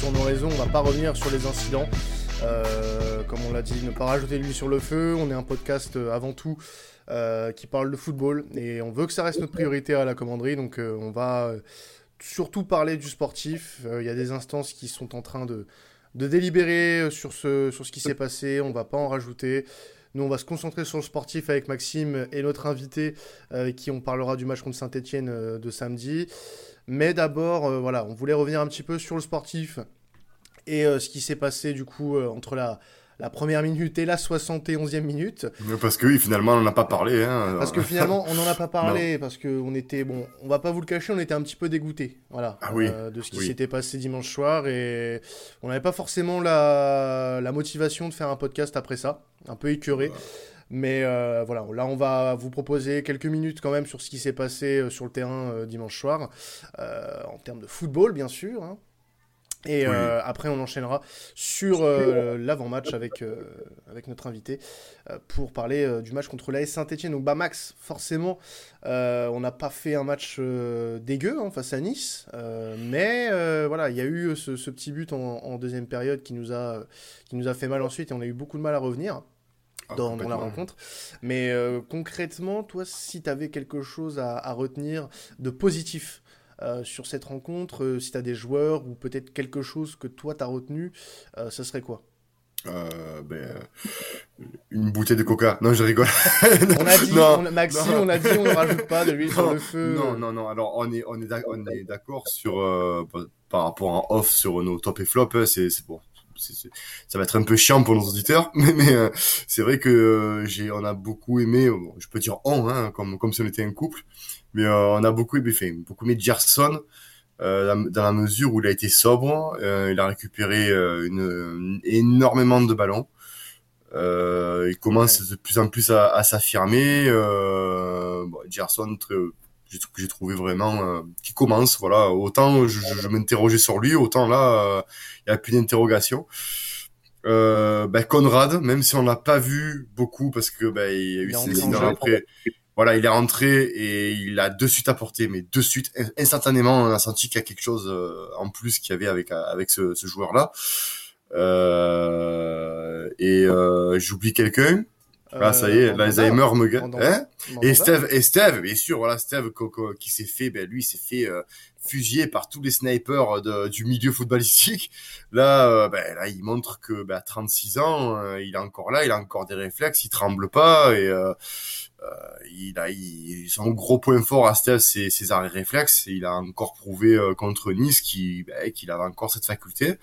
sur nos réseaux, on va pas revenir sur les incidents. Euh, comme on l'a dit, ne pas rajouter de l'huile sur le feu. On est un podcast euh, avant tout euh, qui parle de football et on veut que ça reste notre priorité à la commanderie. Donc on va surtout parler du sportif. Il y a des instances qui sont en train de, de délibérer sur ce, sur ce qui s'est passé. On va pas en rajouter. Nous, on va se concentrer sur le sportif avec Maxime et notre invité, qui on parlera du match contre Saint-Etienne de samedi. Mais d'abord, voilà, on voulait revenir un petit peu sur le sportif, et euh, ce qui s'est passé du coup euh, entre la, la première minute et la 71e minute. Parce que oui, finalement, on n'en a pas parlé. Hein. Parce que finalement, on n'en a pas parlé, parce qu'on était, bon, on va pas vous le cacher, on était un petit peu dégoûté voilà, ah oui. Euh, de ce qui s'était passé dimanche soir, et on n'avait pas forcément la, la, motivation de faire un podcast après ça, un peu écœuré. Mais voilà, là on va vous proposer quelques minutes quand même sur ce qui s'est passé sur le terrain dimanche soir, en termes de football bien sûr, hein. Et euh, après, on enchaînera sur euh, l'avant-match avec, euh, avec notre invité pour parler du match contre l'AS Saint-Etienne. Donc, bah, Max, forcément, on n'a pas fait un match dégueu hein, face à Nice, mais voilà, il y a eu ce, petit but en, deuxième période qui nous, a, qui nous a fait mal ensuite et on a eu beaucoup de mal à revenir. Ah, dans, la rencontre. Mais concrètement, toi, si tu avais quelque chose à, à retenir de positif euh, sur cette rencontre euh, Si tu as des joueurs ou peut-être quelque chose que toi tu as retenu, euh, ce serait quoi? Ben, une bouteille de coca. Non, je rigole. on a dit, on, Maxime, on a dit, on ne rajoute pas de l'huile sur le feu. Non, non, non. Alors, on est, on est d'accord sur, par rapport à off sur nos top et flop. Hein, c'est, bon. Ça va être un peu chiant pour nos auditeurs, mais, mais c'est vrai que j'ai, on a beaucoup aimé. je peux dire on, hein, comme comme si on était un couple. Mais euh, on a beaucoup aimé, fait, beaucoup aimé Gerson euh, dans la mesure où il a été sobre, euh, il a récupéré une, énormément de ballons. il commence de plus en plus à, à s'affirmer. bon, Gerson, très, j'ai trouvé vraiment qui commence voilà autant je, je, m'interrogeais sur lui autant là il y a plus d'interrogation euh, ben Conrad même si on l'a pas vu beaucoup parce que ben il y a eu ses après voilà, il est rentré et il a de suite apporté, mais de suite, instantanément, on a senti qu'il y a quelque chose euh, en plus qu'il y avait avec avec ce, ce joueur-là. Euh, et euh, j'oublie quelqu'un. Là, ça y est, l'Alzheimer me gagne. Hein et Steve, et Steve, bien sûr, voilà, Steve qui s'est fait, ben lui, s'est fait euh, fusiller par tous les snipers de, du milieu footballistique. Là, euh, ben, là, il montre que ben, à 36 ans, il est encore là, il a encore des réflexes, il tremble pas et euh, il a il, son gros point fort à Steve c'est ses arrêts réflexes. Et il a encore prouvé euh, contre Nice qu'il ben, qu'il avait encore cette faculté.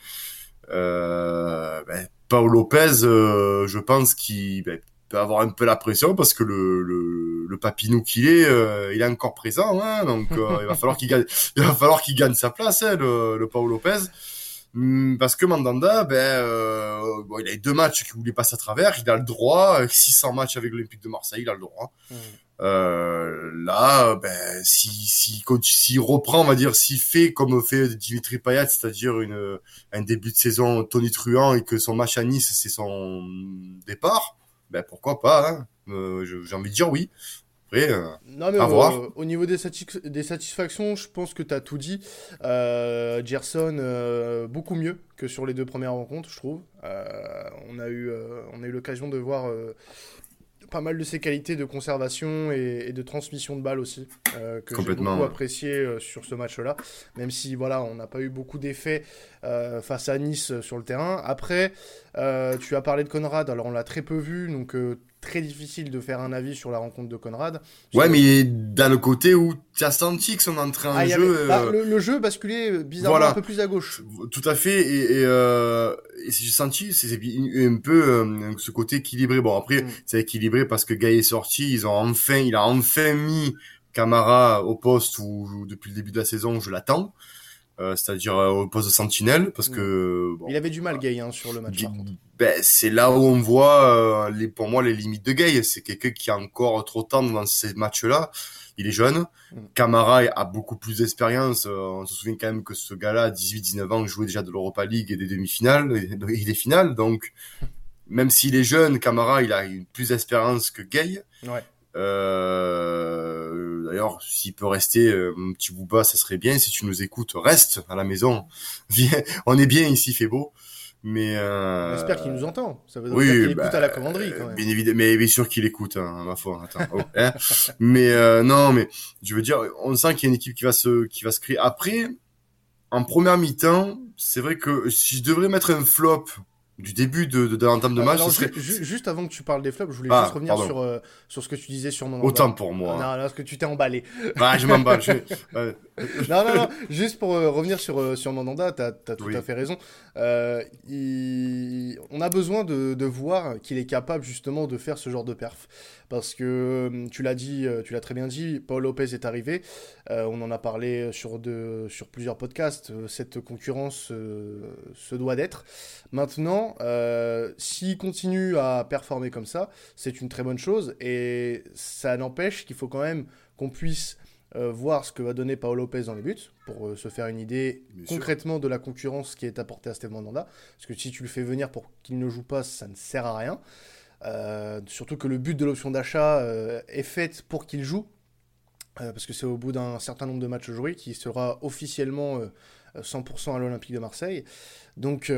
Euh, ben, Paul Lopez je pense qu'il ben, peut avoir un peu la pression parce que le, le, le papinou qu'il est, il est encore présent, hein, donc il va falloir qu'il gagne, il va falloir qu'il gagne sa place, hein, le, le Paul Lopez. Hmm, parce que Mandanda, ben, euh, bon, il a eu deux matchs qui voulait passer à travers, il a le droit, 600 matchs avec l'Olympique de Marseille, il a le droit. Euh, là, ben, si, si, s'il reprend, on va dire, s'il fait comme fait Dimitri Payet, c'est-à-dire une, un début de saison Tony Truant et que son match à Nice, c'est son départ, ben, pourquoi pas, hein. euh, j'ai envie de dire oui. Après, euh, non, mais euh, au niveau des, des, satisfactions, je pense que tu as tout dit. Euh, Gerson, beaucoup mieux que sur les deux premières rencontres, je trouve. on a eu, on a eu l'occasion de voir pas mal de ses qualités de conservation et, de transmission de balles aussi, euh, que j'ai beaucoup apprécié euh, sur ce match-là, même si voilà, on n'a pas eu beaucoup d'effets euh, face à Nice sur le terrain. Après, tu as parlé de Conrad, alors on l'a très peu vu, donc très difficile de faire un avis sur la rencontre de Conrad. Ouais, mais dans le côté où tu as senti que son entrée en ah, jeu... Bah, le, jeu basculait bizarrement un peu plus à gauche. Tout à fait, et, et, euh, et j'ai senti c'est un peu ce côté équilibré. Bon, après, mm. c'est équilibré parce que Gaï est sorti, ils ont enfin, il a enfin mis Camara au poste où, depuis le début de la saison, je l'attends. Euh, c'est-à-dire euh, au poste de sentinelle parce que il avait du mal Gay hein, sur le match. Ben, c'est là où on voit euh, les pour moi les limites de Gay. C'est quelqu'un qui a encore trop de temps dans ces matchs-là. Il est jeune. Mm. Camara a beaucoup plus d'expérience. on se souvient quand même que ce gars-là, 18-19 ans, jouait déjà de l'Europa League et des demi-finales et des finales. Donc même s'il est jeune, Camara, il a une plus d'expérience que Gay. Ouais. Euh, D'ailleurs, s'il peut rester, euh, mon petit Bouba, ça serait bien. Si tu nous écoutes, reste à la maison. Viens, on est bien ici, fait beau. Mais euh... j'espère qu'il nous entend. Ça veut dire oui, qu'il écoute à la commanderie. Quand même. Bien évidemment, mais bien sûr qu'il écoute, hein, ma foi. Attends, oh, hein. mais euh, non, mais je veux dire, on sent qu'il y a une équipe qui va se, qui va se créer. Après, en première mi-temps, c'est vrai que si je devrais mettre un flop du début de, de, de l'entame de match. Alors, serait... juste avant que tu parles des flops, je voulais ah, juste revenir sur, euh, sur ce que tu disais sur mon Autant pour moi. Non, non, parce que tu t'es emballé. Bah, je m'emballe. je... non, non, non, juste pour euh, revenir sur, euh, sur Mandanda, tu as, tout oui. à fait raison. Euh, il... On a besoin de, de voir qu'il est capable justement de faire ce genre de perf. Parce que tu l'as dit, tu l'as très bien dit, Paul Lopez est arrivé. on en a parlé sur, de, sur plusieurs podcasts. Cette concurrence se doit d'être. Maintenant, s'il continue à performer comme ça, c'est une très bonne chose. Et ça n'empêche qu'il faut quand même qu'on puisse euh, voir ce que va donner Paolo Lopez dans les buts, pour euh, se faire une idée Bien concrètement sûr. de la concurrence qui est apportée à Steve Mandanda. Parce que si tu le fais venir pour qu'il ne joue pas, ça ne sert à rien. Euh, surtout que le but de l'option d'achat est fait pour qu'il joue. parce que c'est au bout d'un certain nombre de matchs joués qu'il sera officiellement 100% à l'Olympique de Marseille. Donc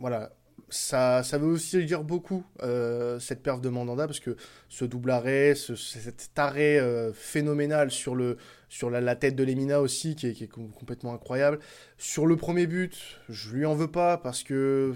voilà, ça, ça veut aussi dire beaucoup, euh, cette perf de Mandanda, parce que ce double arrêt, ce, cet arrêt euh, phénoménal sur, le, sur la, la tête de Lemina aussi, qui est, qui est, complètement incroyable. Sur le premier but, je lui en veux pas, parce que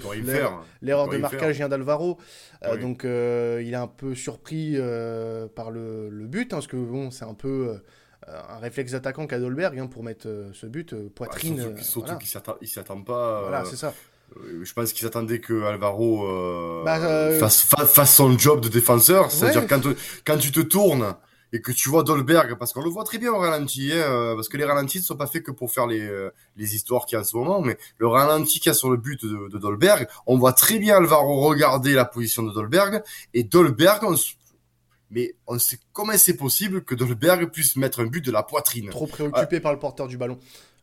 l'erreur de marquage vient d'Alvaro. Euh, donc euh, il est un peu surpris euh, par le, le, but, hein, parce que bon, c'est un peu un réflexe d'attaquant qu'a Dolberg hein, pour mettre ce but, poitrine. Bah, surtout voilà. qu'il s'y attend pas. Voilà, c'est ça. Euh, je pense qu'ils attendaient que Alvaro euh, bah, euh... Fasse, fasse, son job de défenseur. C'est-à-dire ouais. quand, quand tu te tournes et que tu vois Dolberg, parce qu'on le voit très bien au ralenti, hein, euh, parce que les ralentis ne sont pas faits que pour faire les, les histoires qu'il y a en ce moment, mais le ralenti qu'il y a sur le but de, de, Dolberg, on voit très bien Alvaro regarder la position de Dolberg, et Dolberg, on, mais on sait comment c'est possible que Dolberg puisse mettre un but de la poitrine. Trop préoccupé par le porteur du ballon.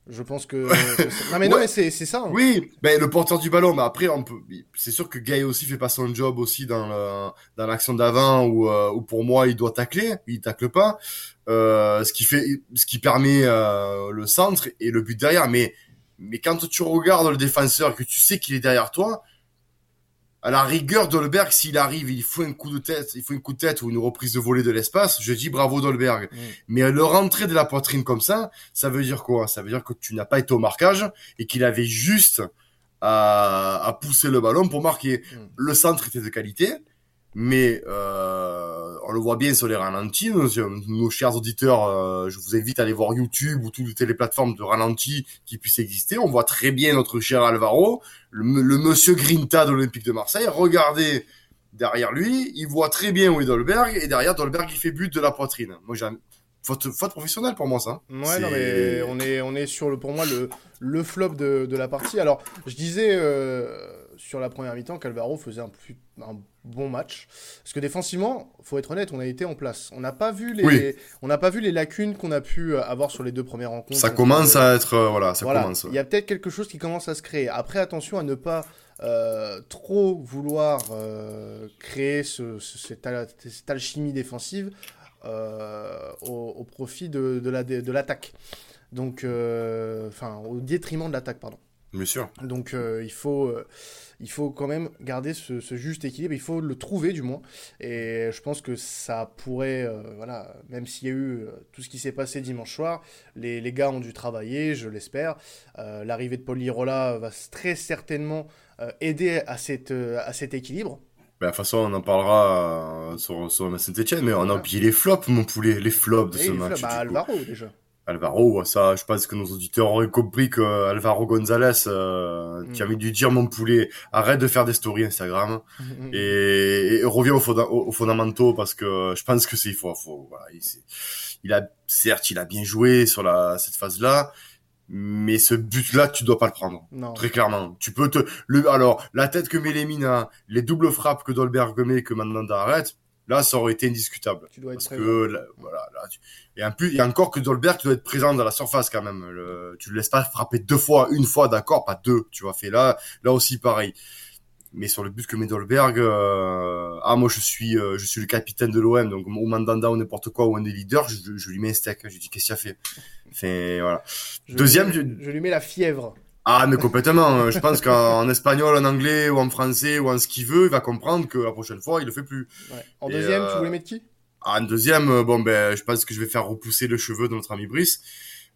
Je pense que. non, mais non, mais c'est ça. Hein. Oui, ben, le porteur du ballon, mais après, on peut. C'est sûr que Gay aussi fait pas son job aussi dans le... dans l'action d'avant où, euh, où pour moi il doit tacler, il tacle pas. Euh, ce qui fait, ce qui permet euh, le centre et le but derrière. Mais mais quand tu regardes le défenseur que tu sais qu'il est derrière toi, à la rigueur, Dolberg, s'il arrive, il faut un coup de tête, il faut un coup de tête ou une reprise de volée de l'espace, je dis bravo Dolberg. Mm. Mais le rentrer de la poitrine comme ça, ça veut dire quoi? Ça veut dire que tu n'as pas été au marquage et qu'il avait juste à, à, pousser le ballon pour marquer. Mm. Le centre était de qualité, mais euh, on le voit bien sur les ralentis. Nos, nos chers auditeurs, euh, je vous invite à aller voir YouTube ou toutes les plateformes de ralentis qui puissent exister. On voit très bien notre cher Alvaro, le, le monsieur Grinta de l'Olympique de Marseille. Regardez derrière lui, il voit très bien où est Dolberg, et derrière Dolberg, il fait but de la poitrine. Moi, j'ai faute, faute professionnelle pour moi, ça. Ouais, non, mais on est, on est sur, le, pour moi, le, le flop de, de la partie. Alors, je disais... Euh sur la première mi-temps qu'Alvaro faisait un, un, bon match. Parce que défensivement, faut être honnête, on a été en place. On n'a pas vu les, oui. on n'a pas vu les lacunes qu'on a pu avoir sur les deux premières rencontres. Ça commence à être, euh, voilà, ça voilà. commence. Il y a peut-être quelque chose qui commence à se créer. Après, attention à ne pas euh, trop vouloir euh, créer ce, ce, cette, cette, alchimie défensive euh, au, au, profit de, de l'attaque. La, Donc, euh, enfin, au détriment de l'attaque, pardon. Bien sûr. Donc, euh, il faut il faut quand même garder ce, ce, juste équilibre, il faut le trouver du moins. Et je pense que ça pourrait, euh, voilà, même s'il y a eu euh, tout ce qui s'est passé dimanche soir, les, les, gars ont dû travailler, je l'espère. Euh, L'arrivée de Paul Lirola va très certainement aider à, cette, à cet équilibre. Ben, de toute façon, on en parlera sur, sur Saint-Etienne, mais on a oublié les flops, mon poulet, les flops de Et ce match. Bah, Alvaro, déjà. Alvaro, ça, je pense que nos auditeurs auraient compris que Alvaro Gonzalez, euh, mm. qui a mis dû dire mon poulet, arrête de faire des stories Instagram mm. et, et, revient aux, au fondamentaux parce que je pense que c'est il faut, faut voilà, il, il, a certes il a bien joué sur la cette phase là, mais ce but-là, tu dois pas le prendre. Non. Très clairement. Tu peux te, le, alors, la tête que met Lemina, les doubles frappes que Dolberg met, que Mandanda arrête, là, ça aurait été indiscutable. Tu dois être parce que, là, voilà, là, tu... et en plus, il y a encore que Dolberg, tu dois être présent dans la surface quand même. Le... Tu le laisses pas frapper deux fois, une fois, d'accord, pas deux. Tu vois, fait là, là aussi pareil. mais sur le but que met Dolberg, euh, ah moi je suis euh, je suis le capitaine de l'OM, donc au mandanda ou n'importe quoi ou un des leaders, je, je, lui mets un steak. Je lui dis qu'est-ce qu'il a fait? Enfin voilà. Deuxième, je, lui mets la fièvre. Ah mais complètement. je pense qu'en espagnol, en anglais ou en français ou en ce qu'il veut, il va comprendre que la prochaine fois il le fait plus. Ouais. En deuxième, tu voulais mettre qui? Ah, En deuxième, bon ben je pense que je vais faire repousser le cheveu de notre ami Brice.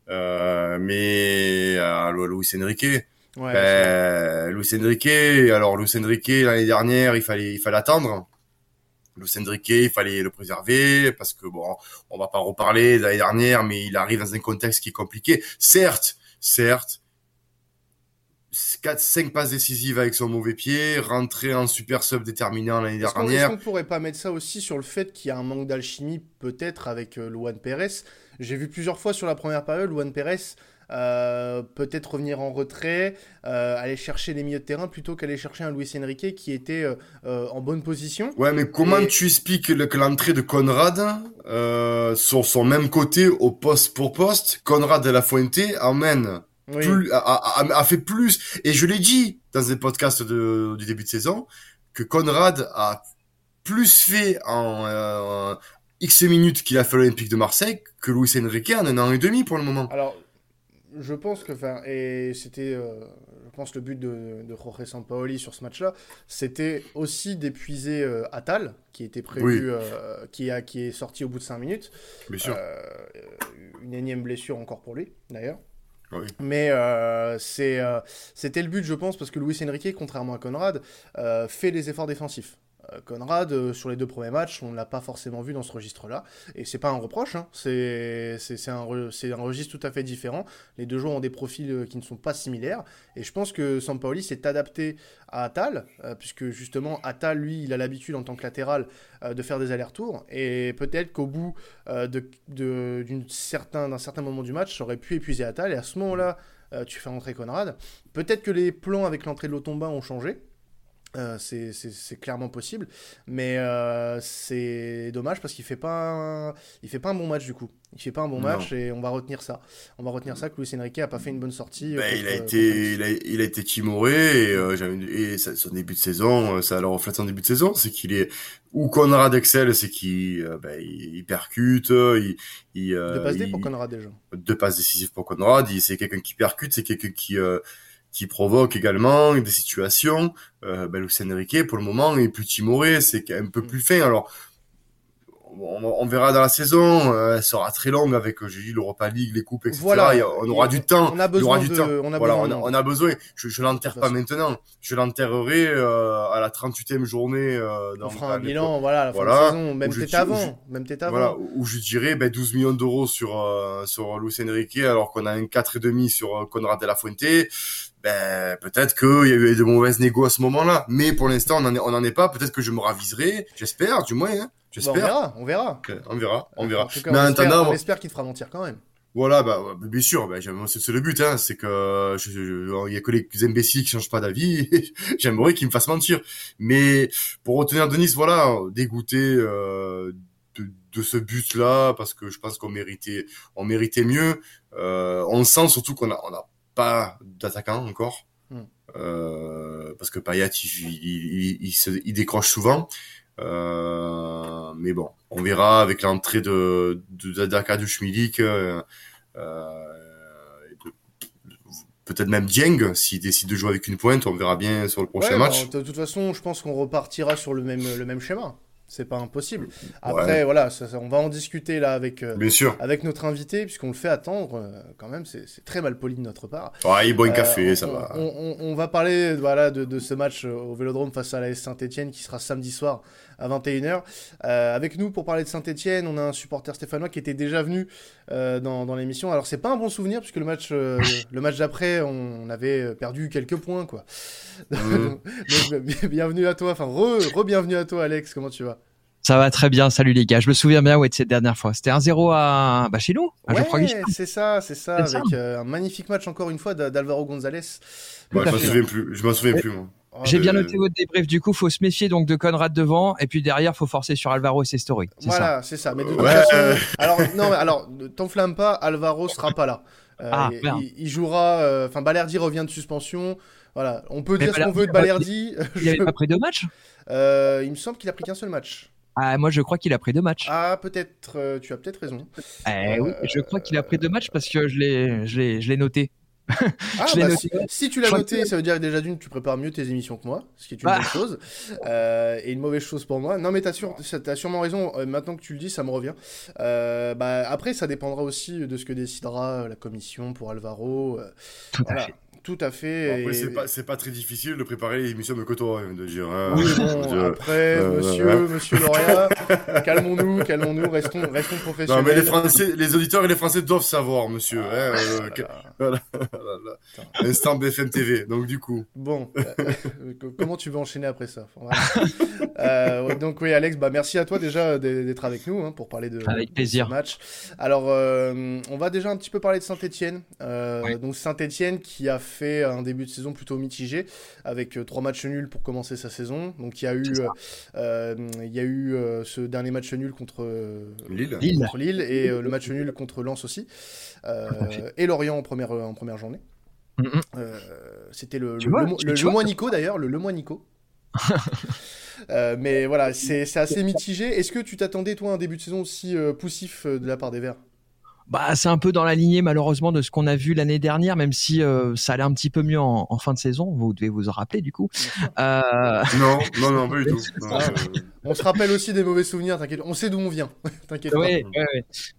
Euh, mais euh, Luis Enrique. Ouais, ben, Luis Enrique, alors Luis Enrique l'année dernière, il fallait il fallait attendre. Luis Enrique, il fallait le préserver parce que bon, on va pas reparler de l'année dernière, mais il arrive dans un contexte qui est compliqué. Certes, certes, 4 5 passes décisives avec son mauvais pied, rentrer en super sub déterminant l'année dernière. Est-ce qu'on pourrait pas mettre ça aussi sur le fait qu'il y a un manque d'alchimie peut-être avec euh, Luan Pérez J'ai vu plusieurs fois sur la première période Luan Pérez euh, peut-être revenir en retrait, euh, aller chercher les milieux de terrain plutôt qu'aller chercher un Luis Enrique qui était en bonne position. Ouais, mais comment tu expliques que l'entrée de Conrad sur son même côté au poste pour poste, Conrad de la Fuente emmène plus, a, fait plus. Et je l'ai dit dans un podcast de, du début de saison que Conrad a plus fait en X minutes qu'il a fait l'Olympique de Marseille que Luis Enrique en un an et demi pour le moment. Alors, je pense que, enfin, et c'était, euh, je pense, le but de, de Jorge Sampaoli sur ce match-là, c'était aussi d'épuiser euh, Atal, qui était prévu, euh, qui, a, qui est sorti au bout de 5 minutes. Bien sûr. une énième blessure encore pour lui, d'ailleurs. Oui. Mais c'est, c'était le but, je pense, parce que Luis Enrique, contrairement à Conrad, fait les efforts défensifs. Euh, Conrad, euh, sur les deux premiers matchs, on ne l'a pas forcément vu dans ce registre-là. Et c'est pas un reproche, hein. c'est un, un, registre tout à fait différent. Les deux joueurs ont des profils euh, qui ne sont pas similaires. Et je pense que Sampaoli s'est adapté à Atal, puisque justement, Atal, lui, il a l'habitude en tant que latéral de faire des allers-retours. Et peut-être qu'au bout d'un de, certain, certain moment du match, ça aurait pu épuiser Atal. Et à ce moment-là, tu fais rentrer Conrad. Peut-être que les plans avec l'entrée de l'Otomba ont changé. Euh, c'est clairement possible, mais euh, c'est dommage parce qu'il fait pas un... il fait pas un bon match du coup. Il fait pas un bon match et on va retenir ça. On va retenir ça que Luis Enrique a pas fait une bonne sortie. Euh, ben, il a été il a, il a, été timoré et, et son début de saison, ça le reflète son début de saison, c'est qu'il est ou Conrad Excel, c'est qu'il ben, il, percute, il, il deux passes pour Conrad déjà. Deux passes décisives pour Conrad, c'est quelqu'un qui percute, c'est quelqu'un qui qui provoque également des situations. Euh, ben, Lucien Enrique, pour le moment, est plus timoré, c'est un peu plus fin. Alors, on, verra dans la saison, euh, elle sera très longue avec, euh, j'ai dit, l'Europa League, les coupes, etc. Voilà, on aura du temps. On a besoin du temps. On a voilà, besoin. On a, besoin. Je, je l'enterre pas maintenant. Je l'enterrerai euh, à la 38e journée. Euh, dans, on fera un bilan, voilà, à la fin de saison. Même peut-être avant. même peut-être avant. Voilà, où je dirais ben, 12 millions d'euros sur, euh, sur Luis Enrique, alors qu'on a un 4,5 sur Conrad de la Fuente ben peut-être qu'il y a eu de mauvaises négos à ce moment-là. Mais pour l'instant, on n'en est, en est pas. Peut-être que je me raviserai. J'espère, du moins. Hein. J'espère. on verra, on verra. on verra, on verra. Mais on, on espère qu'il te fera mentir quand même. Voilà, bah, bien sûr, bah, c'est le but, hein, c'est que il y a que les imbéciles qui changent pas d'avis. J'aimerais qu'ils me fassent mentir, mais pour retenir Denis, voilà, dégoûté euh, de, de, ce but-là, parce que je pense qu'on méritait, on méritait mieux. Euh, on sent surtout qu'on a, on a pas d'attaquant encore. Hmm. Euh, parce que Payet il, il, il, se, il, décroche souvent euh, mais bon, on verra avec l'entrée de, de, d'Arkadiusz Milik, euh, peut-être même Dieng, s'il décide de jouer avec une pointe, on verra bien sur le prochain match. de toute façon, je pense qu'on repartira sur le même, le même schéma c'est pas impossible. Après, voilà, on va en discuter là avec, euh, Bien sûr. avec notre invité, puisqu'on le fait attendre euh, quand même, c'est très mal poli de notre part. Ouais, il boit un euh, café, ça va. On, on, va parler voilà, de, de, ce match au Vélodrome face à la Saint-Etienne qui sera samedi soir à 21h. avec nous pour parler de Saint-Etienne, on a un supporter stéphanois qui était déjà venu dans, dans l'émission. Alors, c'est pas un bon souvenir, puisque le match, le match d'après, on, avait perdu quelques points, quoi. Donc, bienvenue à toi, enfin, re-bienvenue à toi, Alex, comment tu vas? Ça va très bien, salut les gars. Je me souviens bien ouais, de cette dernière fois. C'était un 0 à bah, chez nous. Ouais, c'est ça, c'est ça, avec euh, un magnifique match encore une fois d'Alvaro Gonzalez. Ouais, je m'en souviens plus, je m'en souviens plus moi. Oh, J'ai bien noté votre débrief. Du coup, faut se méfier donc de Conrad devant, et puis derrière, faut forcer sur Alvaro et ses stories. Voilà, c'est ça. Mais de toute façon, alors non, alors t'enflamme pas, Alvaro sera pas là. Euh, ah, il, il, jouera. Euh, enfin, Balerdi revient de suspension. Voilà, on peut dire ce qu'on veut de Balerdi. Il n'avait pas pris deux matchs? Euh, Il me semble qu'il a pris qu'un seul match. Ah, moi je crois qu'il a pris deux matchs. Ah, peut-être, euh, tu as peut-être raison. Eh, oui, je crois qu'il a pris deux matchs parce que je l'ai, je je noté. Ah, bah, si, tu l'as noté, ça veut dire que déjà d'une, tu prépares mieux tes émissions que moi, ce qui est une bah. bonne chose, euh, et une mauvaise chose pour moi. Non, mais t'as, sûr, as sûrement raison. Euh, maintenant que tu le dis, ça me revient. Euh, bah, après, ça dépendra aussi de ce que décidera la commission pour Alvaro. Tout à fait. Tout à fait. c'est pas, très difficile de préparer l'émission de Coto, hein, de dire. Hein. oui, bon, après, euh, monsieur, monsieur Lauria, calmons-nous, calmons-nous, restons, restons professionnels. Non, mais les Français, les auditeurs et les Français doivent savoir, monsieur. hein, euh, voilà. Instant BFM TV, donc du coup. Bon, euh, comment tu veux enchaîner après ça Donc oui, Alex, bah merci à toi déjà d'être avec nous hein, pour parler de, avec plaisir. ce match. Alors, on va déjà un petit peu parler de Saint-Etienne. Donc Saint-Etienne qui a fait fait un début de saison plutôt mitigé, avec euh, trois matchs nuls pour commencer sa saison. Donc il y a eu, euh, euh, il y a eu ce dernier match nul contre Lille. contre Lille et le match nul contre Lens aussi, et Lorient en première, en première journée. C'était le, le, mois Nico d'ailleurs, le Le mois Nico. mais voilà, c'est assez mitigé. Est-ce que tu t'attendais, toi, à un début de saison aussi poussif de la part des Verts? Bah, c'est un peu dans la lignée malheureusement de ce qu'on a vu l'année dernière, même si euh, ça allait un petit peu mieux en, fin de saison. Vous devez vous en rappeler du coup. Euh... Non, non, non, pas du tout. on se rappelle aussi des mauvais souvenirs. T'inquiète, on sait d'où on vient. t'inquiète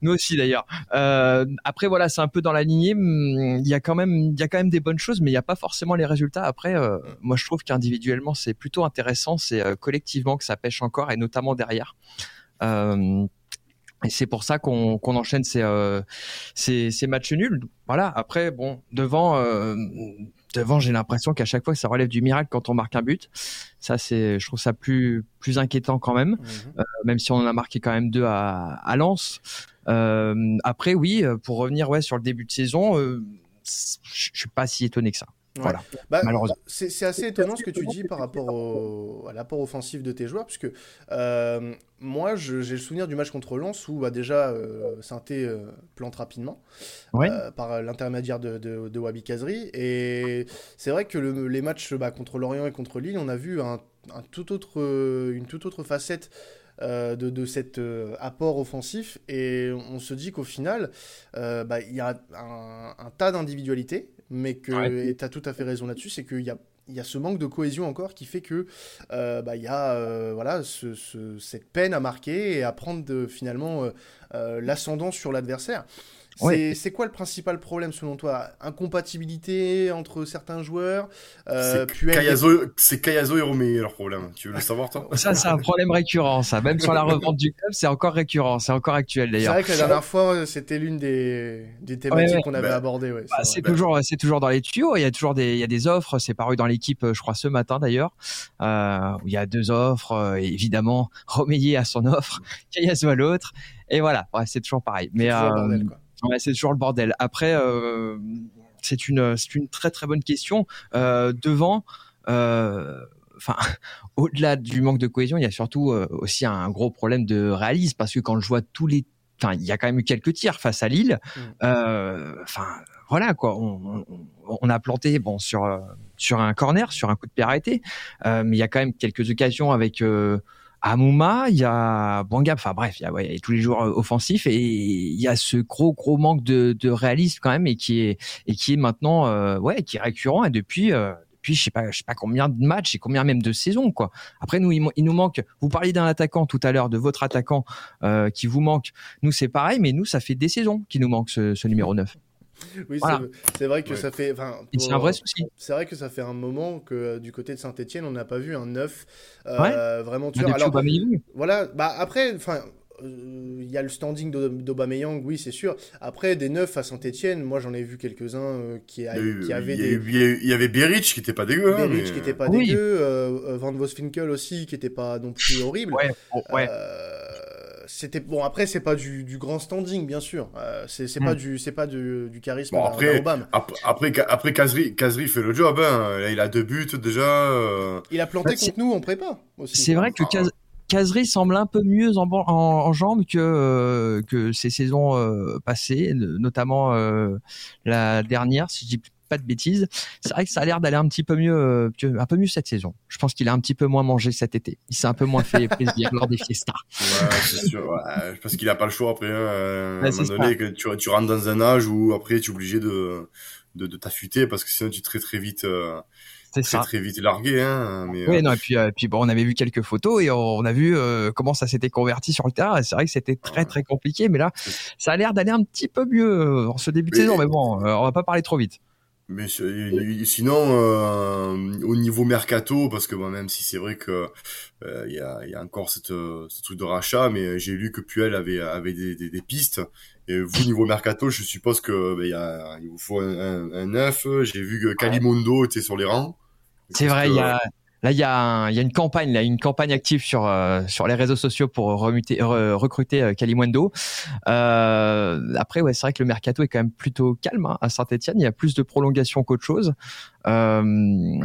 Nous aussi d'ailleurs. Euh, après voilà, c'est un peu dans la lignée. Hum, il y a quand même, il y a quand même des bonnes choses, mais il n'y a pas forcément les résultats. Après, euh, moi je trouve qu'individuellement c'est plutôt intéressant. C'est collectivement que ça pêche encore et notamment derrière. Euh, et c'est pour ça qu'on enchaîne ces, euh, ces, ces, matchs nuls. Voilà. Après, bon, devant, euh, devant, j'ai l'impression qu'à chaque fois, ça relève du miracle quand on marque un but. Ça, c'est, je trouve ça plus, plus inquiétant quand même, mhm. euh, même si on en a marqué quand même deux à, à Lens. Euh, après, oui, pour revenir ouais sur le début de saison, je suis pas si étonné que ça. Voilà. Bah, c'est assez étonnant ce que tu dis par rapport au, à l'apport offensif de tes joueurs, puisque euh, moi, j'ai le souvenir du match contre Lens où bah, déjà euh, Sainté euh, plante rapidement euh, par l'intermédiaire de, de, Wabi Kazri. Et c'est vrai que les matchs bah, contre Lorient et contre Lille, on a vu un, tout autre, une toute autre facette. de, de, cet apport offensif et on se dit qu'au final bah, il y a un, un tas d'individualités mais que tu as tout à fait raison là-dessus, c'est qu'il y a il y a ce manque de cohésion encore qui fait que euh, bah, il y a euh, voilà ce, cette peine à marquer et à prendre finalement euh, l'ascendant sur l'adversaire. C'est quoi le principal problème selon toi? Incompatibilité entre certains joueurs euh, C'est Kayazo, et Romé leur problème. Tu veux le savoir toi? Ça c'est un problème récurrent. Ça, même sur la revente du club, c'est encore récurrent. C'est encore actuel d'ailleurs. C'est vrai que la dernière fois, c'était l'une des, des, thématiques qu'on avait bah, abordées. Bah, c'est toujours, c'est toujours dans les tuyaux. Il y a toujours des, il y a des offres. C'est paru dans l'équipe, je crois, ce matin d'ailleurs. Euh, où il y a deux offres. Euh, évidemment, Romélier a son offre, Kayazo a l'autre. Et voilà, c'est toujours pareil. Mais c'est toujours le bordel. Après, euh, c'est une, c'est une très très bonne question. Euh, devant, euh, enfin, au-delà du manque de cohésion, il y a surtout aussi un gros problème de réalisme parce que quand je vois tous les, enfin, il y a quand même eu quelques tirs face à Lille. Mm. Enfin, voilà quoi. On, on, a planté bon sur sur un corner, sur un coup de pied arrêté, mais il y a quand même quelques occasions avec Amouma, il y a Bangab, enfin bref, il y a, ouais, tous les joueurs euh, offensifs et il y a ce gros gros manque de, de réalisme quand même et qui est et qui est maintenant euh, ouais qui est récurrent et depuis euh, depuis je sais pas je sais pas combien de matchs et combien même de saisons quoi. Après nous il, nous manque. Vous parliez d'un attaquant tout à l'heure de votre attaquant euh, qui vous manque. Nous c'est pareil mais nous ça fait des saisons qui nous manque ce, ce numéro 9. oui, c'est vrai que ça fait. C'est un vrai souci. C'est vrai que ça fait un moment que euh, du côté de Saint-Etienne, on n'a pas vu un neuf euh, vraiment tueur. Alors, voilà, bah après, enfin. Euh, il y a le standing d'Aubameyang, oui, c'est sûr. Après, des neufs à Saint-Etienne, moi j'en ai vu quelques-uns qui, qui, avaient des. Il y avait Beric qui était pas dégueu. Hein, Beric qui était pas dégueu. Van Vosfinkel aussi qui était pas non plus horrible. Ouais, ouais c'était bon après c'est pas du, du, grand standing bien sûr euh, c'est c'est pas hmm. du c'est pas du, du charisme bon, après, après après Kazri Kazri fait le job hein. il a deux buts déjà euh. il a planté bah, contre nous en prépa aussi c'est vrai que Kaz... Kazri semble un peu mieux en, en, en jambes que euh, que ces saisons passées notamment la dernière si je dis pas de bêtises. C'est vrai que ça a l'air d'aller un petit peu mieux, un peu mieux cette saison. Je pense qu'il a un petit peu moins mangé cet été. Il s'est un peu moins fait plaisir lors des fiestas. Ouais, c'est sûr. parce qu'il a pas le choix après. À un moment donné, que tu, tu rentres dans un âge où après tu es obligé de de, de t'affûter parce que sinon tu très très vite c'est ça. très vite largué, hein. Mais, oui, euh, non, et puis, euh, puis bon, on avait vu quelques photos et on, a vu euh, comment ça s'était converti sur le terrain. C'est vrai que c'était très très compliqué, mais là, ça a l'air d'aller un petit peu mieux en ce début de saison. Mais bon, on va pas parler trop vite. Mais sinon, au niveau mercato, parce que bon, même si c'est vrai que il y, a, y, a, encore cette, ce truc de rachat, mais j'ai lu que Puel avait avait des, des, des pistes. Et vous, niveau mercato, je suppose que ben, y a, il vous faut un, un, neuf. J'ai vu que Kalimondo était sur les rangs. C'est vrai, il y a là il y y a une campagne là, une campagne active sur euh, sur les réseaux sociaux pour remuter, recruter euh, Kalimundo. Euh, après ouais, c'est vrai que le mercato est quand même plutôt calme hein, à Saint-Étienne, il y a plus de prolongations qu'autre chose. Euh,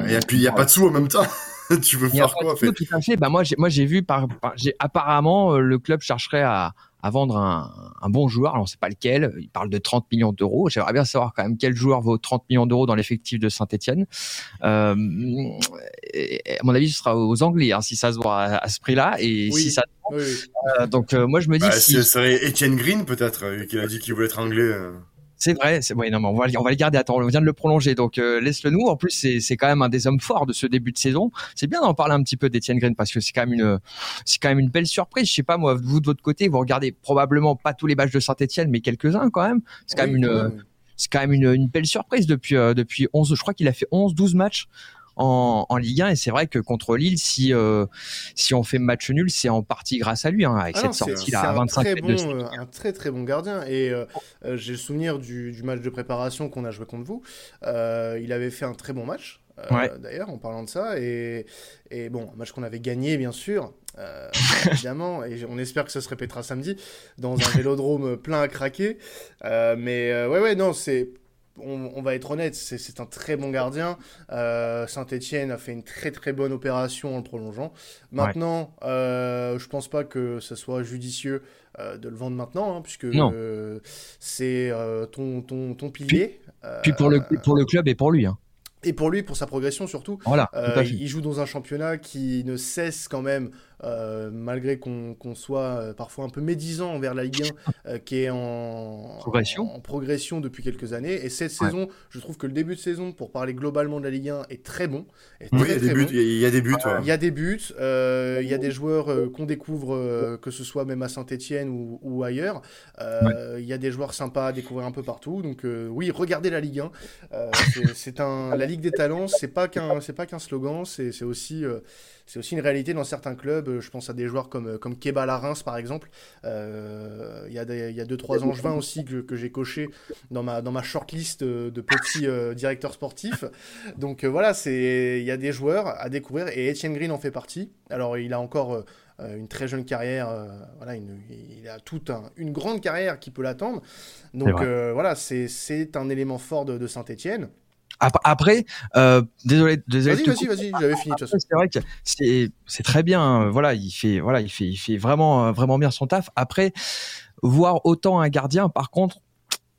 et puis il y a pas de sous en même temps. tu veux faire quoi fait? Tout à fait. Bah moi j'ai moi j'ai vu par, par j'ai apparemment euh, le club chercherait à à vendre un, un bon joueur. Alors, on sait pas lequel. Il parle de 30 millions d'euros. J'aimerais bien savoir quand même quel joueur vaut 30 millions d'euros dans l'effectif de Saint-Etienne. Euh, à mon avis, ce sera aux Anglais, hein, si ça se voit à, ce prix-là. Et si ça. Oui, euh, donc, euh, moi, je me dis. Bah, si... Ce serait Etienne Green, peut-être, euh, qui a dit qu'il voulait être anglais. C'est vrai, c'est ouais, non, mais on va, on va le garder. Attends, on vient de le prolonger, donc euh, laisse-le nous. En plus, c'est, c'est quand même un des hommes forts de ce début de saison. C'est bien d'en parler un petit peu d'Etienne Green parce que c'est quand même une, c'est quand même une belle surprise. Je sais pas moi, vous de votre côté, vous regardez probablement pas tous les matchs de Saint-Etienne, mais quelques-uns quand même. C'est quand même une, c'est quand même une, une belle surprise depuis euh, depuis 11. Je crois qu'il a fait 11, 12 matchs en, en Ligue 1 et c'est vrai que contre Lille si euh, si on fait match nul c'est en partie grâce à lui hein, avec ah cette sortie là à 25 très bon, euh, un très très bon gardien. Et euh, j'ai le souvenir du, du, match de préparation qu'on a joué contre vous. Il avait fait un très bon match d'ailleurs en parlant de ça. Et, et bon un match qu'on avait gagné bien sûr évidemment, et on espère que ça se répétera samedi dans un vélodrome plein à craquer. mais ouais, ouais, non, c'est on, va être honnête, c'est un très bon gardien. Euh, Saint-Etienne a fait une très très bonne opération en le prolongeant. Maintenant, euh, je pense pas que ce soit judicieux euh, de le vendre maintenant, hein, puisque c'est ton, ton, ton, pilier. Puis, pour, le, pour le club et pour lui. Hein. Et pour lui, pour sa progression surtout. Voilà, il joue dans un championnat qui ne cesse quand même euh, malgré qu'on soit euh, parfois un peu médisant envers la Ligue 1, euh, qui est en progression. En, progression depuis quelques années. Et cette saison, je trouve que le début de saison, pour parler globalement de la Ligue 1, est très bon. il, y a des buts, il y a des buts. Il y a des buts. il y a des joueurs qu'on découvre, que ce soit même à Saint-Etienne ou, ailleurs. Il y a des joueurs sympas à découvrir un peu partout. Donc oui, regardez la Ligue 1. c'est un la Ligue des talents. C'est pas qu'un c'est pas qu'un slogan. C'est aussi c'est aussi une réalité dans certains clubs. Euh, je pense à des joueurs comme, euh, comme Keba Larins, par exemple. Euh, il y a 2-3 angevins aussi que, que j'ai coché dans ma, dans ma shortlist de, petits directeurs sportifs. Donc voilà, il y a des joueurs à découvrir et Etienne Green en fait partie. Alors il a encore une très jeune carrière, voilà, il a toute une grande carrière qui peut l'attendre. Donc voilà, c'est un élément fort de, de Saint-Etienne. Après, euh, désolé, désolé. Vas-y, vas-y, vas-y, j'avais fini. C'est vrai que c'est c'est très bien. Euh, voilà, il fait voilà, il fait il fait vraiment euh, vraiment bien son taf. Après, voir autant un gardien, par contre,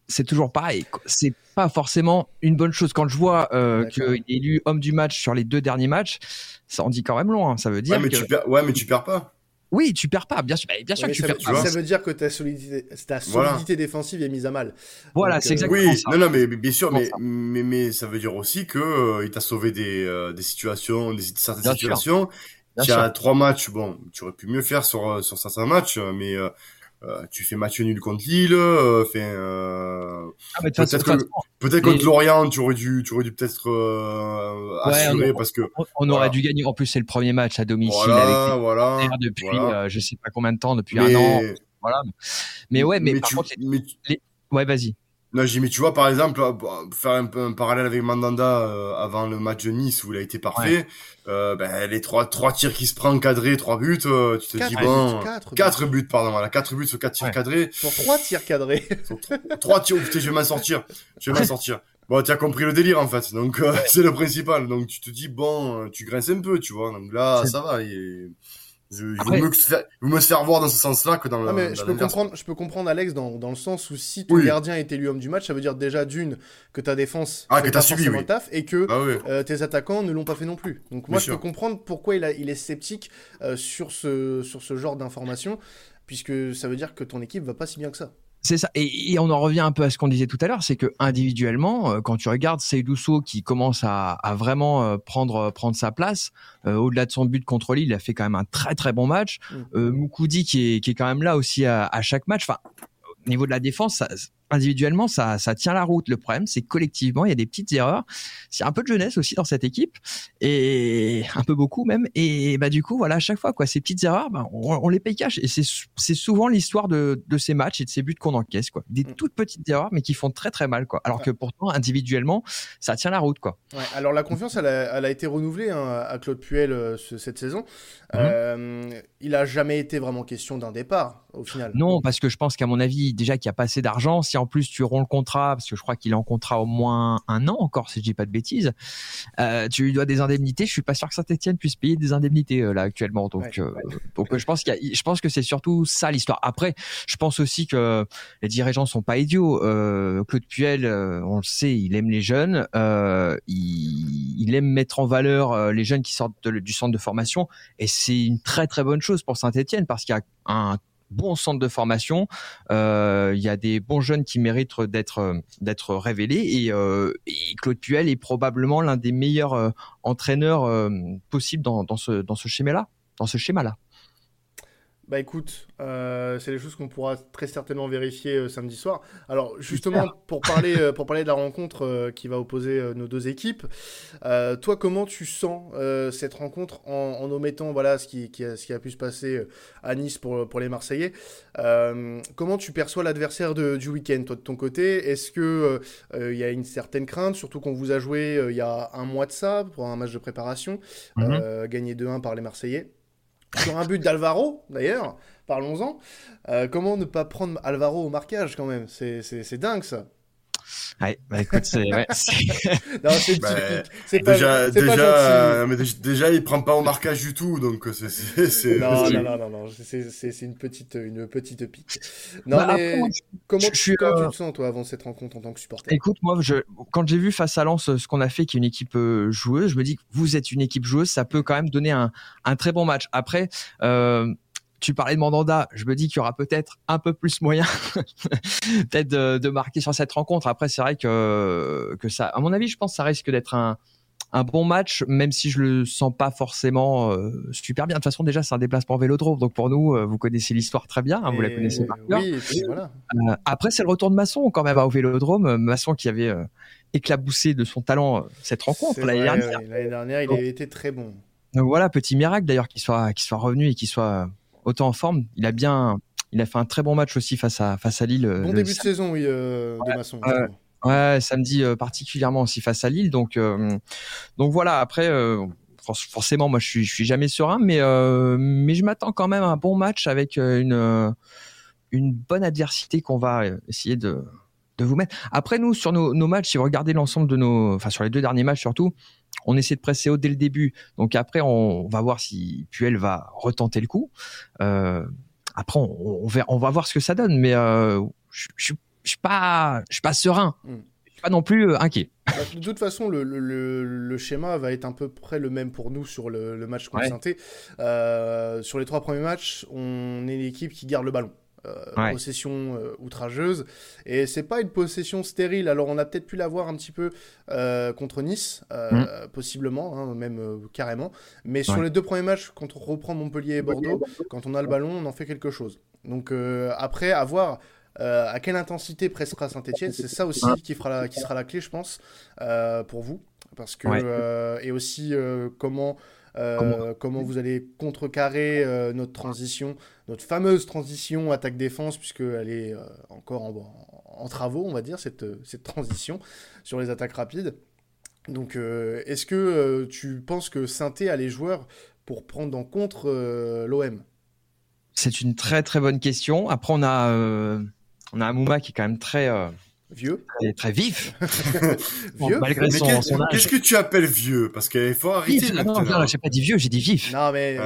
c'est toujours pareil. C'est pas forcément une bonne chose. Quand je vois euh, qu'il est élu homme du match sur les deux derniers matchs, ça en dit quand même long. Hein. Ça veut dire ouais, mais que... tu perds, ouais, mais tu perds pas. Oui, tu perds pas, bien sûr, bien sûr que tu perds pas. Ça veut dire que ta solidité, ta solidité défensive est mise à mal. Voilà, c'est euh, exactement oui, ça. non, non, mais bien sûr, mais, mais, mais, ça veut dire aussi que euh, il t'a sauvé des, euh, des situations, des certaines situations. Tu as trois matchs, bon, tu aurais pu mieux faire sur sur certains matchs, mais euh, tu fais match nul contre Lille, euh, euh, ah, peut-être que, peut-être contre Lorient, tu aurais dû, tu aurais dû peut-être euh, assurer parce que on, aurait dû gagner. En plus, c'est le premier match à domicile voilà, avec voilà, depuis euh, je sais pas combien de temps, depuis un an. Voilà. Mais ouais, mais, par contre, ouais, vas-y. Non, j'ai mis, tu vois, par exemple, faire un peu un parallèle avec Mandanda euh, avant le match de Nice où il a été parfait. Euh, ben, les trois, trois tirs qui se prend cadrés, trois buts, euh, tu te dis bon, quatre, buts, pardon, voilà, quatre buts sur quatre tirs cadrés. Sur trois tirs cadrés. trois tirs, putain, je vais m'en sortir, je vais m'en sortir. Bon, tu as compris le délire en fait, donc c'est le principal. Donc tu te dis bon, tu grinces un peu, tu vois. Donc là, ça va. Je, Après, mieux vous me faire voir dans ce sens-là que dans le. Ah, mais je, peux comprendre, je peux comprendre, Alex, dans, dans le sens où si ton gardien est élu homme du match, ça veut dire déjà d'une que ta défense ah, que t'as suivi, le taf et que ah euh, tes attaquants ne l'ont pas fait non plus. Donc moi, je peux comprendre pourquoi il, a, il est sceptique euh, sur, ce, sur ce genre d'informations, puisque ça veut dire que ton équipe va pas si bien que ça. C'est ça. Et, on en revient un peu à ce qu'on disait tout à l'heure, c'est que individuellement, euh, quand tu regardes Seydousso qui commence à, vraiment euh, prendre prendre sa place, euh, au-delà de son but contre Lille, il a fait quand même un très très bon match. Mm. Moukoudi qui est, qui est quand même là aussi à, à chaque match. Enfin, au niveau de la défense, ça, individuellement, ça, ça tient la route. Le problème, c'est collectivement, il y a des petites erreurs. C'est un peu de jeunesse aussi dans cette équipe et un peu beaucoup même. Et bah du coup, voilà, à chaque fois, quoi, ces petites erreurs, bah, on, les paye cash. Et c'est, souvent l'histoire de, de ces matchs et de ces buts qu'on encaisse, quoi. Des mm. toutes petites erreurs, mais qui font très très mal, quoi. Alors que pourtant, individuellement, ça tient la route, quoi. Ouais, alors la confiance, elle a, elle a été renouvelée hein, à Claude Puel euh, cette saison. Mm-hmm. Euh, il a jamais été vraiment question d'un départ au final. Non, parce que je pense qu'à mon avis, déjà qu'il n'y a pas assez d'argent. Si en plus tu romps le contrat, parce que je crois qu'il est en contrat au moins un an encore, si je dis pas de bêtises, euh, tu lui dois des indemnités. Je suis pas sûr que Saint-Etienne puisse payer des indemnités euh, là actuellement. Donc, euh, donc je pense qu'il je pense que c'est surtout ça l'histoire. Après, je pense aussi que les dirigeants sont pas idiots. Claude Puel, on le sait, il aime les jeunes, il, il, aime mettre en valeur les jeunes qui sortent du centre de formation, et c'est une très très bonne chose pour Saint-Etienne parce qu'il y a un bon centre de formation. Euh, il y a des bons jeunes qui méritent d'être d'être révélés euh, et, Claude Puel est probablement l'un des meilleurs euh, entraîneurs possibles dans, dans ce dans ce schéma là, dans ce schéma là. Bah écoute, euh, c'est des choses qu'on pourra très certainement vérifier euh, samedi soir. Alors justement, pour parler, euh, pour parler de la rencontre qui va opposer nos deux équipes, toi comment tu sens cette rencontre en, en, omettant voilà, ce, qui, qui a, ce qui a pu se passer à Nice pour, pour les Marseillais Comment tu perçois l'adversaire du week-end, toi de ton côté? Est-ce qu'il il y a une certaine crainte, surtout qu'on vous a joué il y a un mois de ça, pour un match de préparation, mhm. gagné 2-1 par les Marseillais? Sur un but d'Alvaro, d'ailleurs, parlons-en. Euh, comment ne pas prendre Alvaro au marquage quand même? C'est dingue ça. Ouais, bah écoute, c'est. Ouais, non, c'est bah, déjà, déjà, mais déjà, il prend pas au marquage du tout, donc euh, c'est. Non, non, non, non, non, c'est une petite, une petite pique. Non, bah, mais comment, tu, tu te euh, sens toi avant cette rencontre en tant que supporter? Écoute, moi, je, quand j'ai vu face à Lens ce qu'on a fait, qui est une équipe joueuse, je me dis que vous êtes une équipe joueuse, ça peut quand même donner un, un très bon match. Après. Euh, tu parlais de Mandanda, je me dis qu'il y aura peut-être un peu plus moyen peut-être de, marquer sur cette rencontre. Après, c'est vrai que, que ça, à mon avis, je pense que ça risque d'être un, un bon match, même si je le sens pas forcément euh, super bien. De toute façon, déjà, c'est un déplacement vélodrome. Donc pour nous, euh, vous connaissez l'histoire très bien, hein, vous la connaissez par cœur. Euh, après, c'est le retour de Masson quand même au vélodrome. Masson qui avait éclaboussé de son talent cette rencontre l'année dernière. L'année dernière, il a été très bon. Donc voilà, petit miracle d'ailleurs qu'il soit, qu'il soit revenu et qu'il soit autant en forme. Il a bien, il a fait un très bon match aussi face à face à Lille. Euh, bon début de saison, oui, euh, de Masson. Ouais, samedi euh, particulièrement aussi face à Lille. Donc, donc voilà. Après, forcément, moi, je suis, je suis jamais serein, mais mais je m'attends quand même à un bon match avec une une bonne adversité qu'on va essayer de de vous mettre. Après, nous, sur nos, nos matchs, si vous regardez l'ensemble de nos, enfin sur les deux derniers matchs surtout, on essaie de presser haut dès le début. Donc après, on, va voir si Puel va retenter le coup. Euh, après, on, on, va voir ce que ça donne. Mais euh, je, suis pas, je suis pas serein. Hmm. Je suis pas non plus euh, inquiet. Bah, de toute façon, le, le, le, schéma va être à peu près le même pour nous sur le, match contre ouais. sur les trois premiers matchs, on est l'équipe qui garde le ballon. Euh, possession euh, outrageuse. Et c'est pas une possession stérile. Alors on a peut-être pu l'avoir un petit peu euh, contre Nice, mm. possiblement, hein, même carrément. Mais sur les deux premiers matchs, quand on reprend Montpellier et Bordeaux, quand on a le ballon, on en fait quelque chose. Donc après, à voir. à quelle intensité pressera Saint-Etienne, c'est ça aussi qui, fera la, qui sera la clé, je pense, pour vous. Parce que, et aussi comment euh, comment, vous allez contrecarrer euh, notre transition, notre fameuse transition attaque-défense, puisqu'elle est euh, encore en, travaux, on va dire, cette, cette transition sur les attaques rapides. Donc, est-ce que tu penses que Sainté a les joueurs pour prendre en compte l'OM C'est une très très bonne question. Après, on a, on a Amouma qui est quand même très Vieux. est très vif. vieux. malgré son, son âge. Qu'est-ce que tu appelles vieux? Parce qu'il faut arrêter maintenant. Non, non, j'ai pas dit vieux, j'ai dit vif. Non, mais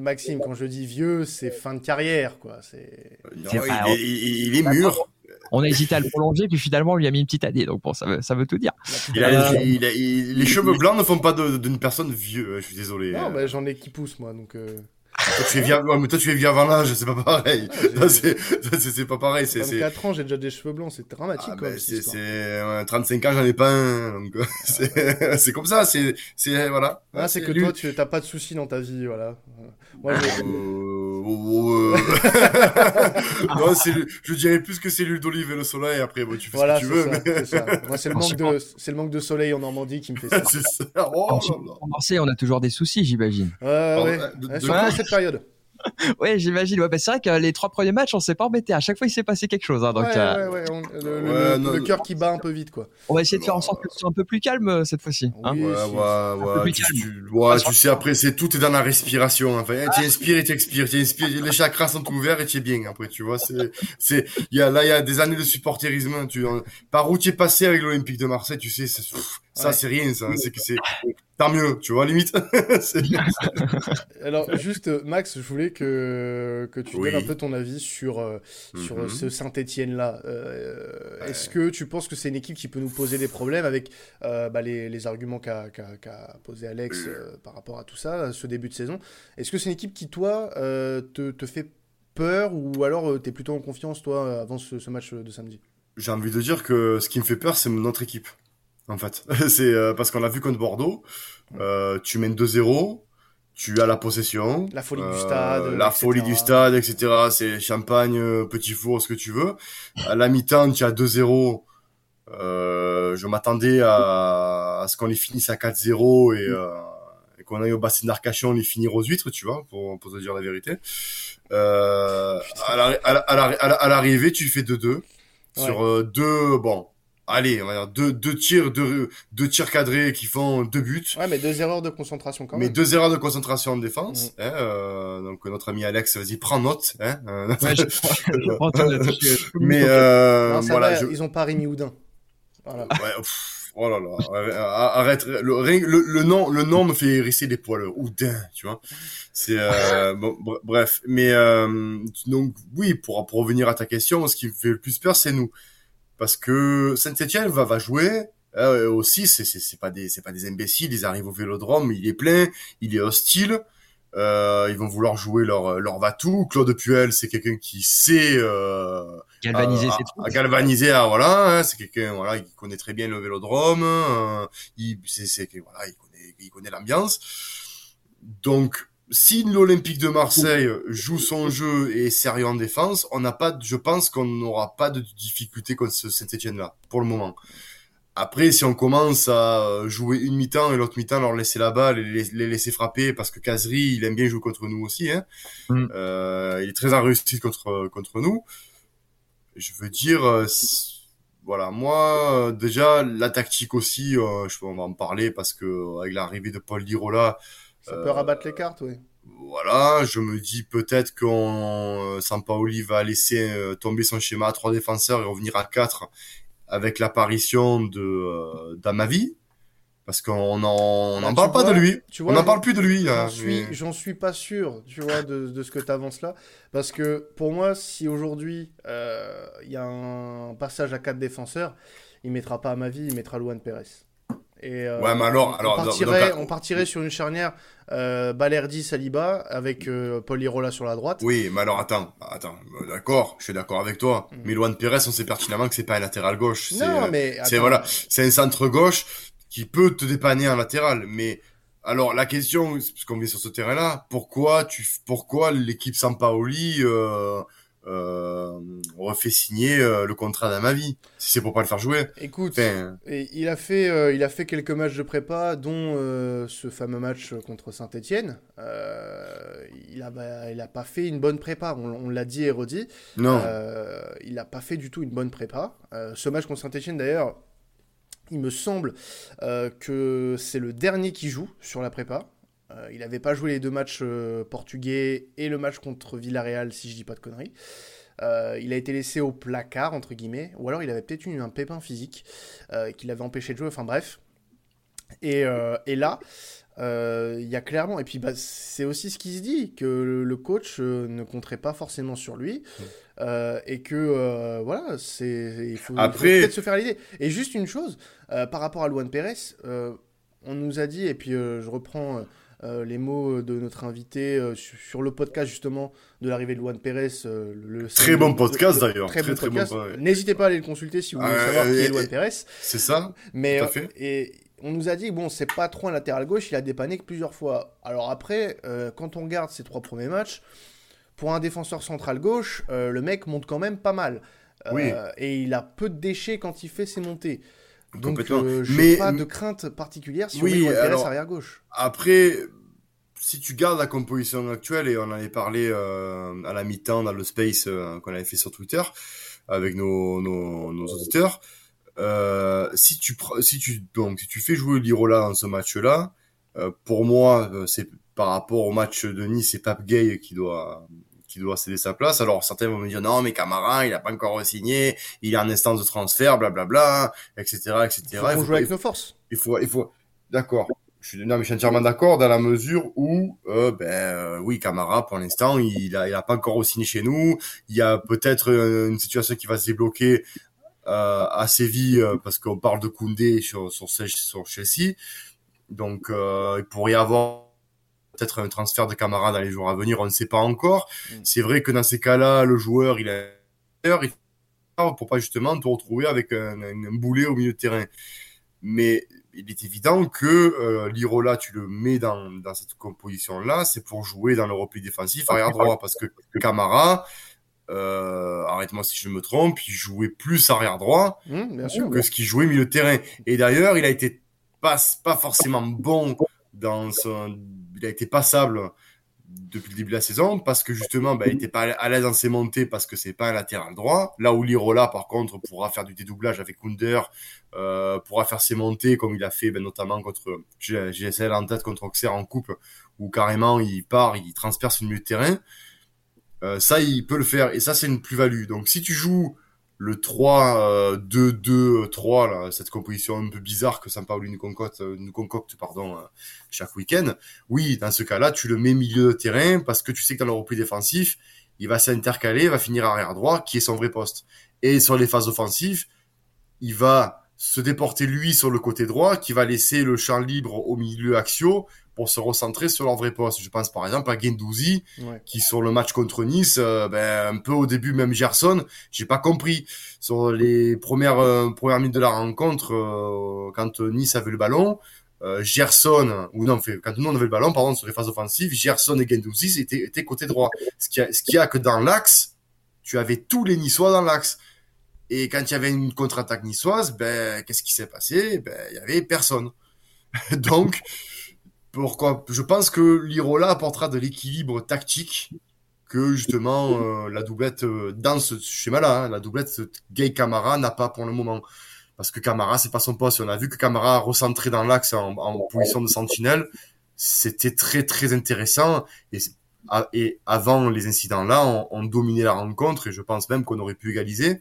Maxime, quand je dis vieux, c'est fin de carrière, quoi. C'est. il, est mûr. On a hésité à le prolonger, puis finalement, on lui a mis une petite année. Donc bon, ça veut, ça veut tout dire. Il a, les cheveux blancs ne font pas d'une personne vieux. Je suis désolé. Non, mais j'en ai qui poussent, moi, donc. Euh... Toi, tu es vieux, mais toi, tu es vieux avant l'âge, c'est pas pareil. Ah, c'est pas pareil. C'est 24 ans, j'ai déjà des cheveux blancs, c'est dramatique. Ah, ben, c'est euh, 35 ans, j'en ai pas un. Donc, c'est comme ça, c'est voilà. Ah, c'est que toi, tu t'as pas de soucis dans ta vie, voilà. Moi, euh, non, je dirais plus que c'est l'huile d'olive et le soleil. Après, bon, tu fais ce que tu veux. Moi, c'est le manque de, c'est le manque de soleil en Normandie qui me fait ça. c'est ça. Oh, en Marseille, on a toujours des soucis, j'imagine. Euh, ouais. Cette période. ouais, j'imagine. Ouais, bah, c'est vrai que les trois premiers matchs, on s'est pas embêté. À chaque fois, il s'est passé quelque chose. Hein, donc, ouais, euh... ouais, ouais, le, cœur qui bat un peu vite, quoi. On va essayer de faire en sorte que ce soit un peu plus calme euh, cette fois-ci. Hein ouais, ouais, ouais. Tu, tu, ouais, tu sais, après, c'est tout est dans la respiration. Enfin, tu inspires et tu expires. Tu inspires, les chakras sont ouverts et tu es bien. Après, tu vois, c'est, c'est, il y a là, il y a des années de supporterisme. Tu, par où tu es passé avec l'Olympique de Marseille, tu sais, c'est, ça, c'est rien, ça. C'est que c'est, tant mieux, tu vois, limite. Alors, juste, Max, je voulais que, que tu donnes un peu ton avis sur, euh, sur mhm. ce Saint-Etienne-là. Euh, est-ce que tu penses que c'est une équipe qui peut nous poser des problèmes avec euh, bah, les, les, arguments qu'a qu posé Alex par rapport à tout ça, ce début de saison? Est-ce que c'est une équipe qui, toi, te, te fait peur ou alors tu es plutôt en confiance, toi, avant ce, ce match de samedi? J'ai envie de dire que ce qui me fait peur, c'est notre équipe en fait. c'est euh, parce qu'on l'a vu contre Bordeaux. Euh, tu mènes 2-0, tu as la possession. La folie du euh, stade. La folie du stade, etc. C'est champagne, petit four, ce que tu veux. À la mi-temps, tu as 2-0. je m'attendais à, ce qu'on les finisse à 4-0 et, qu'on aille au bassin d'Arcachon, on les finir aux huîtres, tu vois, pour, pour te dire la vérité. à l'arrivée, tu fais 2-2. Sur deux, bon, allez, on va dire deux, deux tirs, deux, deux tirs cadrés qui font deux buts. Ouais, mais deux erreurs de concentration quand même. Mais deux erreurs de concentration en défense. Mm. Hein, euh, donc notre ami Alex, vas-y, prends note. Hein, euh, ouais, je, je prends mais euh, voilà, je... ils ont pas Rémi Houdin. Voilà. Ouais, pff, oh là là, arrête. Le, le, le, nom, le nom me fait hérisser les poils. Houdin, tu vois. C'est euh, bon, bref. Mais euh, donc oui, pour pour revenir à ta question, ce qui me fait le plus peur, c'est nous parce que Saint-Etienne va, va jouer euh, aussi, c'est c'est pas des c'est pas des imbéciles, ils arrivent au Vélodrome, il est plein, il est hostile. Euh, ils vont vouloir jouer leur leur va-tout. Claude Puel, c'est quelqu'un qui sait euh, galvaniser ses troupes. galvaniser, ah, voilà, hein, c'est quelqu'un voilà qui connaît très bien le Vélodrome. Euh, il c'est c'est voilà, il connaît il connaît l'ambiance. Donc si l'Olympique de Marseille joue son jeu et est sérieux en défense, on n'a pas, je pense qu'on n'aura pas de difficulté contre ce Saint-Etienne-là, pour le moment. Après, si on commence à jouer une mi-temps et l'autre mi-temps leur laisser la balle et les, laisser frapper, parce que Kazri, il aime bien jouer contre nous aussi, hein. Mm. Euh, il est très en réussite contre contre nous. Je veux dire, euh, voilà, moi déjà la tactique aussi, euh, je peux on va en parler parce que avec l'arrivée de Paul Dirola, ça peut rabattre les cartes, oui. Voilà, je me dis peut-être qu'on euh, Sampaoli va laisser euh, tomber son schéma à trois défenseurs et revenir à quatre avec l'apparition de euh, d'Amavi parce qu'on n'en bah, parle pas de lui. Tu vois, on n'en parle plus de lui. J'en suis, j'en suis pas sûr, tu vois, de, de ce que tu avances là. Parce que pour moi, si aujourd'hui il y a un passage à quatre défenseurs, il mettra pas Amavi, il mettra Luan Pérez. Et, euh, ouais, mais alors, alors on, partirait, on partirait sur une charnière euh, Balerdi Saliba avec euh, Paul Irola sur la droite. Oui, mais alors attends, attends, d'accord, je suis d'accord avec toi. Mm. Mais Luan Pérez, on sait pertinemment que c'est pas un latéral gauche. Non, mais c'est voilà, c'est un centre gauche qui peut te dépanner en latéral, mais alors la question, parce qu'on vient sur ce terrain-là, pourquoi tu, pourquoi l'équipe Sampaoli euh, euh, refait signer euh, le contrat dans ma vie si c'est pour pas le faire jouer. Écoute, il a fait euh, il a fait quelques matchs de prépa dont euh, ce fameux match contre Saint-Étienne. il a bah, il a pas fait une bonne prépa, on, l'a dit et redit. Non. il a pas fait du tout une bonne prépa. ce match contre Saint-Étienne d'ailleurs, il me semble que c'est le dernier qui joue sur la prépa. Euh, il n'avait pas joué les deux matchs euh, portugais et le match contre Villarreal, si je dis pas de conneries. il a été laissé au placard, entre guillemets, ou alors il avait peut-être eu un pépin physique qui l'avait empêché de jouer, enfin bref. Et, et là, il y a clairement, et puis bah, c'est aussi ce qui se dit, que le, coach ne compterait pas forcément sur lui, et que voilà, c'est il faut, peut-être se faire l'idée. Et juste une chose, par rapport à Luan Pérez, on nous a dit, et puis je reprends euh, les mots de notre invité euh, sur, le podcast justement de l'arrivée de Luan Pérez. Euh, le, très bon podcast d'ailleurs. Très, bon podcast. N'hésitez pas à aller le consulter si vous voulez savoir qui est Luan Pérez. C'est ça. Mais et on nous a dit bon c'est pas trop un latéral gauche, il a dépanné que plusieurs fois. Alors après, quand on regarde ses trois premiers matchs, pour un défenseur central gauche, le mec monte quand même pas mal. Oui. Et il a peu de déchets quand il fait ses montées. Donc, euh, mais pas de crainte particulière sur oui, alors, arrière gauche. Après, si tu gardes la composition actuelle et on en avait parlé euh, à la mi-temps dans le space euh, qu'on avait fait sur Twitter avec nos, nos, nos auditeurs, euh, si tu si tu donc si tu fais jouer Lirola dans ce match-là, euh, pour moi c'est par rapport au match de Nice, c'est Pape Gay qui doit qui doit céder sa place. Alors certains vont me dire non mais Camara il a pas encore signé, il est en instance de transfert, blablabla, etc. etc. Il faut, jouer avec nos forces. Il faut, il faut, d'accord. Je suis, non, mais je suis entièrement d'accord dans la mesure où, euh, ben euh, oui, Camara pour l'instant il a, il a pas encore signé chez nous. Il y a peut-être une situation qui va se débloquer euh, à Séville euh, parce qu'on parle de Koundé sur sur, sur Chelsea. Donc euh, il pourrait y avoir peut-être un transfert de Camara dans les jours à venir, on ne sait pas encore. Mm. C'est vrai que dans ces cas-là, le joueur, il a il pour pas justement te retrouver avec un, boulet au milieu de terrain. Mais il est évident que euh, l'Irola, tu le mets dans, dans cette composition-là, c'est pour jouer dans le repli défensif arrière droit, parce que Camara, euh, arrête-moi si je me trompe, il jouait plus arrière droit mm, que ce qu'il jouait milieu de terrain. Et d'ailleurs, il a été pas, pas forcément bon dans son il a été passable depuis le début de la saison parce que justement bah, il était pas à l'aise dans ses montées parce que c'est pas un latéral droit. Là où Lirola par contre pourra faire du dédoublage avec Kunder euh, pourra faire ses montées comme il a fait ben, notamment contre GSL en tête contre Auxerre en coupe où carrément il part il transperce une milieu de terrain. Euh, ça il peut le faire et ça c'est une plus-value. Donc si tu joues le 3 2 2 3 là cette composition un peu bizarre que Sampaoli nous concocte euh, nous concocte pardon euh, chaque week-end. Oui dans ce cas-là tu le mets milieu de terrain parce que tu sais que dans le repli défensif il va s'intercaler va finir arrière droit qui est son vrai poste. Et sur les phases offensives il va se déporter lui sur le côté droit qui va laisser le champ libre au milieu axio pour se recentrer sur leur vrai poste. Je pense par exemple à Gendouzi, qui sur le match contre Nice, euh, ben, un peu au début même Gerson, j'ai pas compris. Sur les premières euh, premières minutes de la rencontre, euh, quand Nice avait le ballon, Gerson, ou non, fait, quand nous on avait le ballon, pardon, sur les phases offensives, Gerson et Gendouzi étaient, étaient côté droit. Ce qui a, ce qui a que dans l'axe, tu avais tous les Niçois dans l'axe. Et quand il y avait une contre-attaque niçoise, ben, qu'est-ce qui s'est passé? Ben, il y avait personne. Donc, pourquoi Je pense que l'Irola apportera de l'équilibre tactique que justement euh, la doublette euh, dans ce schéma-là, hein, la doublette Gay Camara n'a pas pour le moment. Parce que Camara, c'est pas son poste. On a vu que Camara recentré dans l'axe en, position de sentinelle, c'était très très intéressant. Et, et avant les incidents-là, on, on, dominait la rencontre et je pense même qu'on aurait pu égaliser.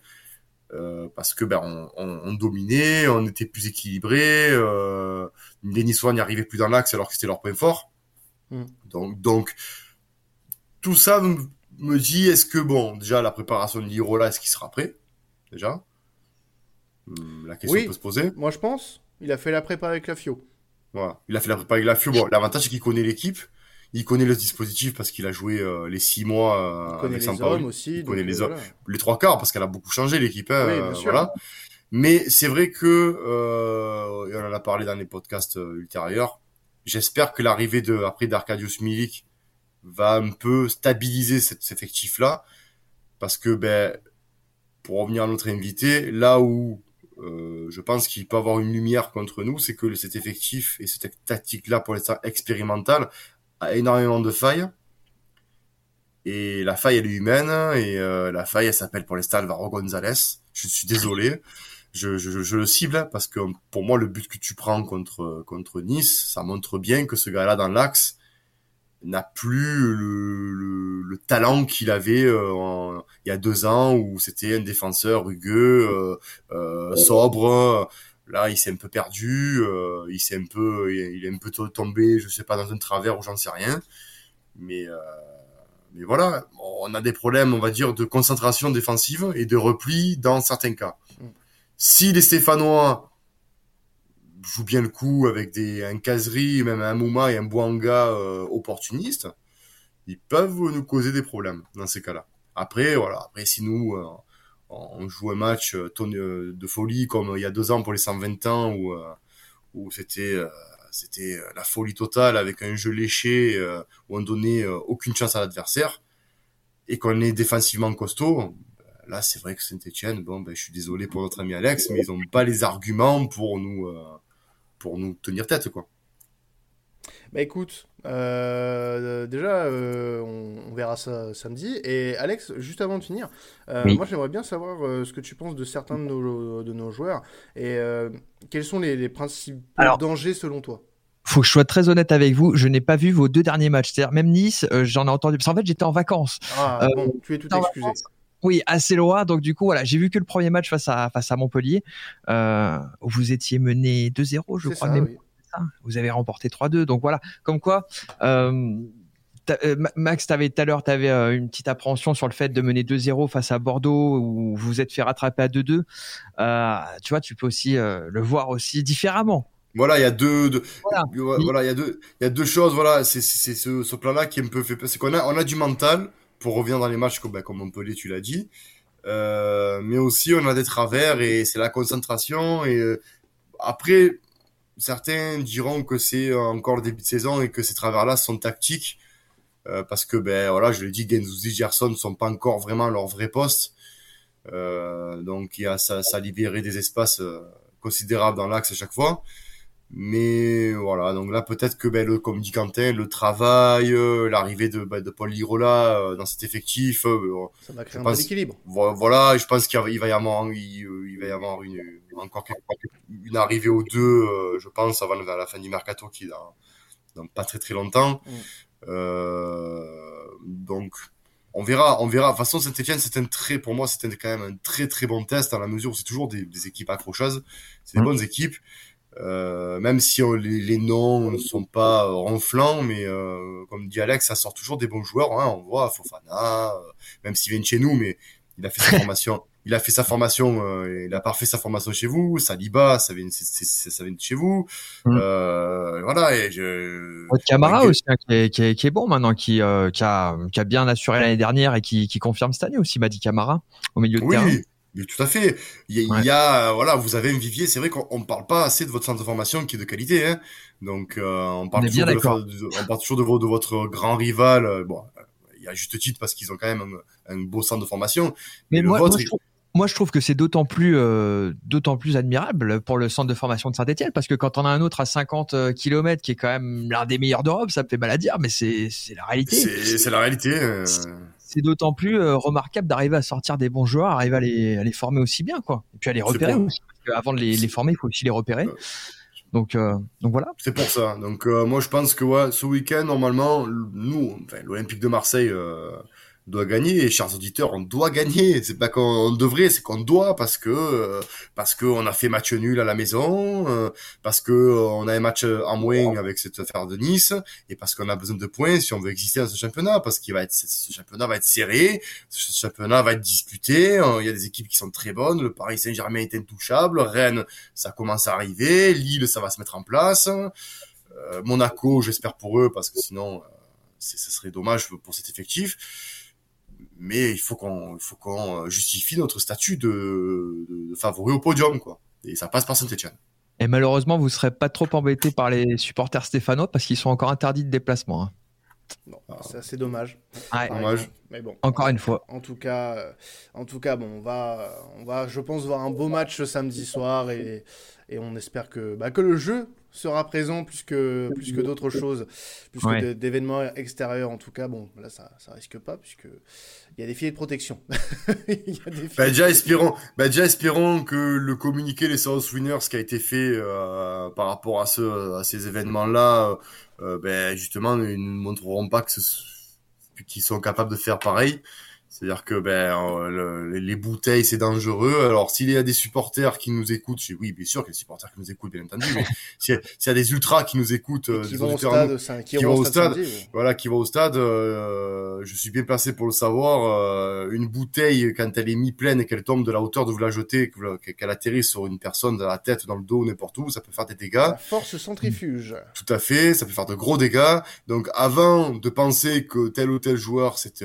Euh, parce que ben on, on, dominait, on était plus équilibré, euh, les Niçois n'y arrivaient plus dans l'axe alors que c'était leur point fort. Mm. Donc donc tout ça me, dit est-ce que bon déjà la préparation de l'Irola est-ce qu'il sera prêt déjà? Hmm, La question peut se poser. Moi je pense. Il a fait la prépa avec la FIO. Voilà, il a fait la prépa avec la FIO. Bon, l'avantage c'est qu'il connaît l'équipe il connaît le dispositif parce qu'il a joué euh, les six mois euh, il connaît les hommes aussi. Il connaît les hommes, les trois quarts parce qu'elle a beaucoup changé l'équipe. Hein, euh, voilà. Mais c'est vrai que euh, on en a parlé dans les podcasts ultérieurs. J'espère que l'arrivée de après d'Arcadius Milik va un peu stabiliser cet, effectif-là parce que ben pour revenir à notre invité, là où euh, je pense qu'il peut avoir une lumière contre nous, c'est que cet effectif et cette tactique-là pour l'instant expérimentale a énormément de failles. Et la faille, elle est humaine. Et euh, la faille, elle s'appelle pour l'instant Alvaro Gonzalez. Je suis désolé. Je, je, je, le cible parce que pour moi, le but que tu prends contre, contre Nice, ça montre bien que ce gars-là dans l'axe n'a plus le, le, talent qu'il avait. Euh, il y a deux ans où c'était un défenseur rugueux, sobre. Là, il s'est un peu perdu, il s'est un peu, il est un peu tombé, je sais pas, dans un travers ou j'en sais rien. Mais mais voilà, on a des problèmes, on va dire, de concentration défensive et de repli dans certains cas. Mm. Si les Stéphanois jouent bien le coup avec des, un caserie, même un Mouma et un Bouanga euh, opportunistes, ils peuvent nous causer des problèmes dans ces cas-là. Après, voilà, après si nous, euh, on joue un match euh, de folie comme il y a deux ans pour les 120 ans où, où c'était c'était euh, la folie totale avec un jeu léché euh, où on donnait euh, aucune chance à l'adversaire et qu'on est défensivement costaud. Là, c'est vrai que Saint-Etienne, bon, ben, je suis désolé pour notre ami Alex, mais ils n'ont pas les arguments pour nous, pour nous tenir tête, quoi. Bah écoute, déjà, on, verra ça samedi. Et Alex, juste avant de finir, moi j'aimerais bien savoir ce que tu penses de certains de nos, de nos joueurs et quels sont les, les principaux dangers selon toi? faut que je sois très honnête avec vous, je n'ai pas vu vos deux derniers matchs. C'est-à-dire même Nice, euh, j'en ai entendu. Parce qu'en fait, j'étais en vacances. Ah, bon, euh, tu es tout excusé. Oui, assez loin. Donc du coup, voilà, j'ai vu que le premier match face à face à Montpellier. Euh, vous étiez mené 2-0, je crois. Vous avez remporté 3-2. Donc voilà, comme quoi. Euh, Max, avais, tout à l'heure, tu avais une petite appréhension sur le fait de mener 2-0 face à Bordeaux où vous vous êtes fait rattraper à 2-2. tu vois, tu peux aussi le voir aussi différemment. Voilà, il y a deux, voilà. il y a deux, il y a deux choses. Voilà, c'est ce, ce plan-là qui me peut fait C'est qu'on a on a du mental pour revenir dans les matchs comme ben, comme Montpellier, tu l'as dit. Euh, mais aussi on a des travers et c'est la concentration et euh, après certains diront que c'est encore le début de saison et que ces travers-là sont tactiques euh, parce que ben voilà je l'ai dit Genzouzi Gerson ne sont pas encore vraiment leur vrai poste. Euh, donc il y a ça, ça libéré des espaces euh, considérables dans l'axe à chaque fois mais voilà, donc là peut-être que ben, le, comme dit Quentin, le travail, euh, l'arrivée de, ben, de Paul Lirola euh, dans cet effectif, euh, ça va créer un bon équilibre. Voilà, je pense qu'il va y avoir, il, va y avoir une, encore une arrivée aux deux, je pense, avant la fin du mercato qui est dans, pas très très longtemps. Mm. donc on verra, on verra. De toute façon, Saint-Etienne, c'est un très, pour moi, c'était quand même un très très bon test dans la mesure où c'est toujours des, des équipes accrocheuses, c'est des mm. bonnes équipes. Euh, même si les, noms ne sont pas ronflants, mais euh, comme dit Alex, ça sort toujours des bons joueurs. Hein, on voit Fofana, euh, même s'il vient de chez nous, mais il a fait sa formation. Il a fait sa formation, euh, il a pas fait sa formation chez vous. Saliba, ça vient, ça vient de chez vous. Mm. voilà. Et je. Camara aussi, hein, qui, est, qui, est, qui, est, bon maintenant, qui, qui a, qui, a, bien assuré l'année dernière et qui, qui confirme cette année aussi, m'a dit Camara au milieu de oui. terrain. Mais tout à fait. Il y a, voilà, vous avez un vivier. C'est vrai qu'on ne parle pas assez de votre centre de formation qui est de qualité. Hein. Donc, euh, on, parle toujours de, on parle toujours de, de, votre grand rival. Euh, bon, il y a juste titre parce qu'ils ont quand même un, beau centre de formation. Mais, moi, moi, je trouve, que c'est d'autant plus, euh, d'autant plus admirable pour le centre de formation de Saint-Etienne parce que quand on a un autre à 50 km qui est quand même l'un des meilleurs d'Europe, ça me fait mal à dire, mais c'est, c'est la réalité. C'est, la réalité c'est d'autant plus euh, remarquable d'arriver à sortir des bons joueurs, arriver à les, à les former aussi bien, quoi. Et puis à les repérer aussi. Parce avant de les, les, former, il faut aussi les repérer. Donc, euh, donc voilà. C'est pour ça. Donc euh, moi je pense que ouais, ce week-end normalement, nous, enfin, l'Olympique de Marseille doit gagner. Et chers auditeurs, on doit gagner. C'est pas qu'on devrait, c'est qu'on doit parce que euh, parce que on a fait match nul à la maison, euh, parce que euh, on a un match en moins avec cette affaire de Nice, et parce qu'on a besoin de points si on veut exister dans ce championnat, parce qu'il va être ce championnat va être serré, ce championnat va être disputé. Il y a des équipes qui sont très bonnes. Le Paris Saint-Germain est intouchable. Rennes, ça commence à arriver. Lille, ça va se mettre en place. Monaco, j'espère pour eux, parce que sinon, ce serait dommage pour cet effectif mais il faut qu'on faut qu'on justifie notre statut de, de, favori au podium quoi. Et ça passe par Saint-Etienne. Et malheureusement, vous ne serez pas trop embêté par les supporters stéphanois parce qu'ils sont encore interdits de déplacement. Hein. Ah. c'est assez dommage. dommage. Mais bon. Encore une fois. En tout cas, euh, en tout cas, bon, on va, on va, je pense, voir un beau match samedi soir et, et on espère que, bah, que le jeu sera présent plus que, plus que d'autres choses, plus que d'événements extérieurs. En tout cas, bon, là, ça, ça risque pas puisque il y a des filets de protection. bah, déjà, espérons, bah, déjà, espérons que le communiqué les South Winners qui a été fait euh, par rapport à, ce, à ces événements-là, euh, ben, justement, ils ne montreront pas que qu'ils sont capables de faire pareil. C'est-à-dire que ben euh, les bouteilles c'est dangereux. Alors s'il y a des supporters qui nous écoutent, oui bien sûr qu'il y a des supporters qui nous écoutent bien entendu, mais s'il y, a des ultras qui nous écoutent, euh, qui, vont au stade, qui, vont au stade, voilà, qui vont au stade, euh, je suis bien placé pour le savoir. une bouteille quand elle est mise pleine et qu'elle tombe de la hauteur de vous la jeter, qu'elle atterrit sur une personne dans la tête, dans le dos, n'importe où, ça peut faire des dégâts. La force centrifuge. Tout à fait, ça peut faire de gros dégâts. Donc avant de penser que tel ou tel joueur c'est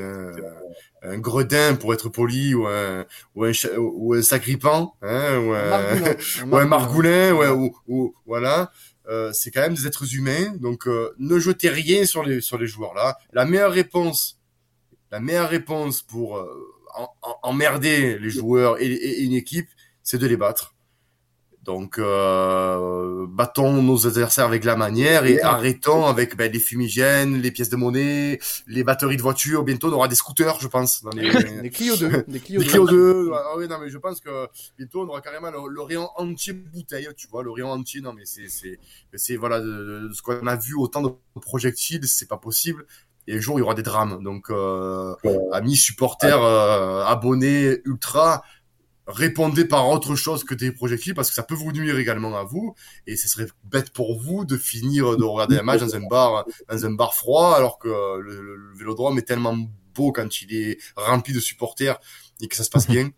un gredin pour être poli ou un ou un, ou un sacripant hein, ou un, ou un margoulin. ouais, ou, ou voilà. Euh, c'est quand même des êtres humains donc euh, ne jetez rien sur les sur les joueurs là la meilleure réponse la meilleure réponse pour euh, emmerder les joueurs et, et une équipe c'est de les battre donc, euh, battons nos adversaires avec la manière et arrêtons avec ben, les fumigènes, les pièces de monnaie, les batteries de voitures. Bientôt, on aura des scooters, je pense. Dans les... des Clio 2. Des Clio, 2. Ah, oui, non, mais je pense que bientôt, on aura carrément le, rayon entier bouteille, tu vois, le rayon entier. Non, mais c'est, c'est, c'est voilà, de, ce qu'on a vu, autant de projectiles, c'est pas possible. Et un jour, il y aura des drames. Donc, euh, amis supporters, euh, abonnés, ultra, répondez par autre chose que des projectiles parce que ça peut vous nuire également à vous et ce serait bête pour vous de finir de regarder un match dans un bar dans un bar froid alors que le, vélodrome est tellement beau quand il est rempli de supporters et que ça se passe bien.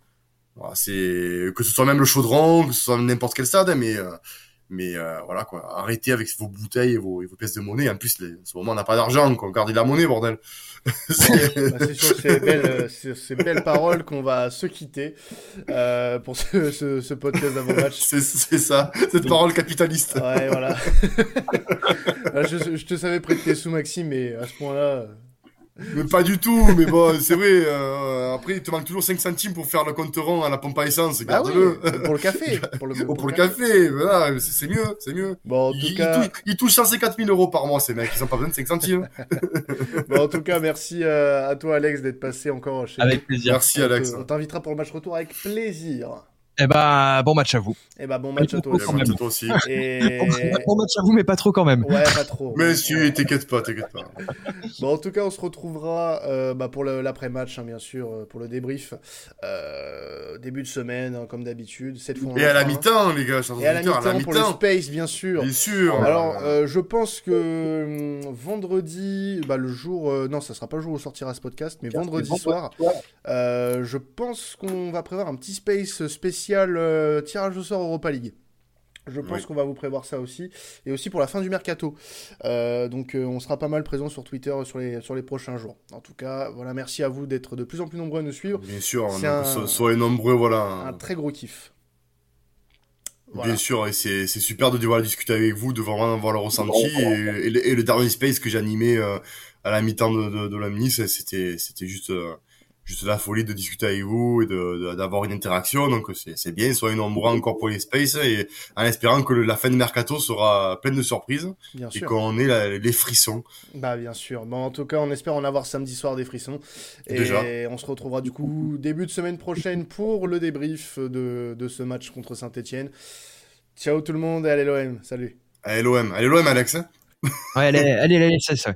Voilà, c'est que ce soit même le chaudron que ce soit n'importe quel stade mais euh, mais euh, voilà quoi, arrêtez avec vos bouteilles et vos, et vos pièces de monnaie. En plus, les, en ce moment, on n'a pas d'argent, quoi. Gardez de la monnaie, bordel. c'est bah, sur ces belles, ces belles paroles qu'on va se quitter euh, pour ce, ce, ce podcast d'avant-match. c'est ça, cette parole capitaliste. Ouais, voilà. je, je, te savais prêter sous Maxime, mais à ce point-là... Mais pas du tout, mais bon, c'est vrai. Euh, après, il te manque toujours 5 centimes pour faire le compte rond à la pompe à essence. Bah garde-le. pour le café. Pour le, pour, le café. voilà, c'est mieux, c'est mieux. Bon, en tout cas... ils, touchent, 150 000 euros par mois, ces mecs. Ils ont pas besoin de 5 centimes. bon, en tout cas, merci euh, à toi, Alex, d'être passé encore chez Avec plaisir. Merci, Alex. On t'invitera pour le match retour avec plaisir. Eh ben, bon match à vous. Eh ben, bon match à toi aussi. Et... bon match à vous, mais pas trop quand même. Ouais, pas trop. Mais si, t'inquiète pas, t'inquiète pas. bon, en tout cas, on se retrouvera euh, bah, pour l'après-match, hein, bien sûr, euh, pour le débrief. Euh, début de semaine, hein, comme d'habitude. Cette fois. Et à la mi-temps, les gars. Et à la mi-temps pour le space, bien sûr. Bien sûr. Alors, euh, je pense que hum, vendredi, bah, le jour, non, ça sera pas le jour où sortira ce podcast, mais vendredi soir, je pense qu'on va prévoir un petit space spécial euh, tirage au sort Europa League. Je pense qu'on va vous prévoir ça aussi. Et aussi pour la fin du mercato. Euh, donc euh, on sera pas mal présent sur Twitter sur les, sur les prochains jours. En tout cas, voilà, merci à vous d'être de plus en plus nombreux à nous suivre. Bien sûr, soyez nombreux, voilà. Un très gros kiff. Bien sûr, et c'est super de devoir discuter avec vous, de vraiment avoir le ressenti. Et, le, dernier space que j'animais à la mi-temps de, de, de l'Amni, c'était juste juste la folie de discuter avec vous et de d'avoir une interaction. Donc c'est bien, soyez nombreux encore pour les spaces et en espérant que la fin de mercato sera pleine de surprises bien et qu'on ait les frissons. Bah bien sûr. Bon en tout cas, on espère en avoir samedi soir des frissons et on se retrouvera du coup début de semaine prochaine pour le débrief de, de ce match contre Saint-Étienne. Ciao tout le monde et allez l'OM. Salut. Allez l'OM. Allez l'OM Alex. Ouais, allez, allez, allez, c'est ça.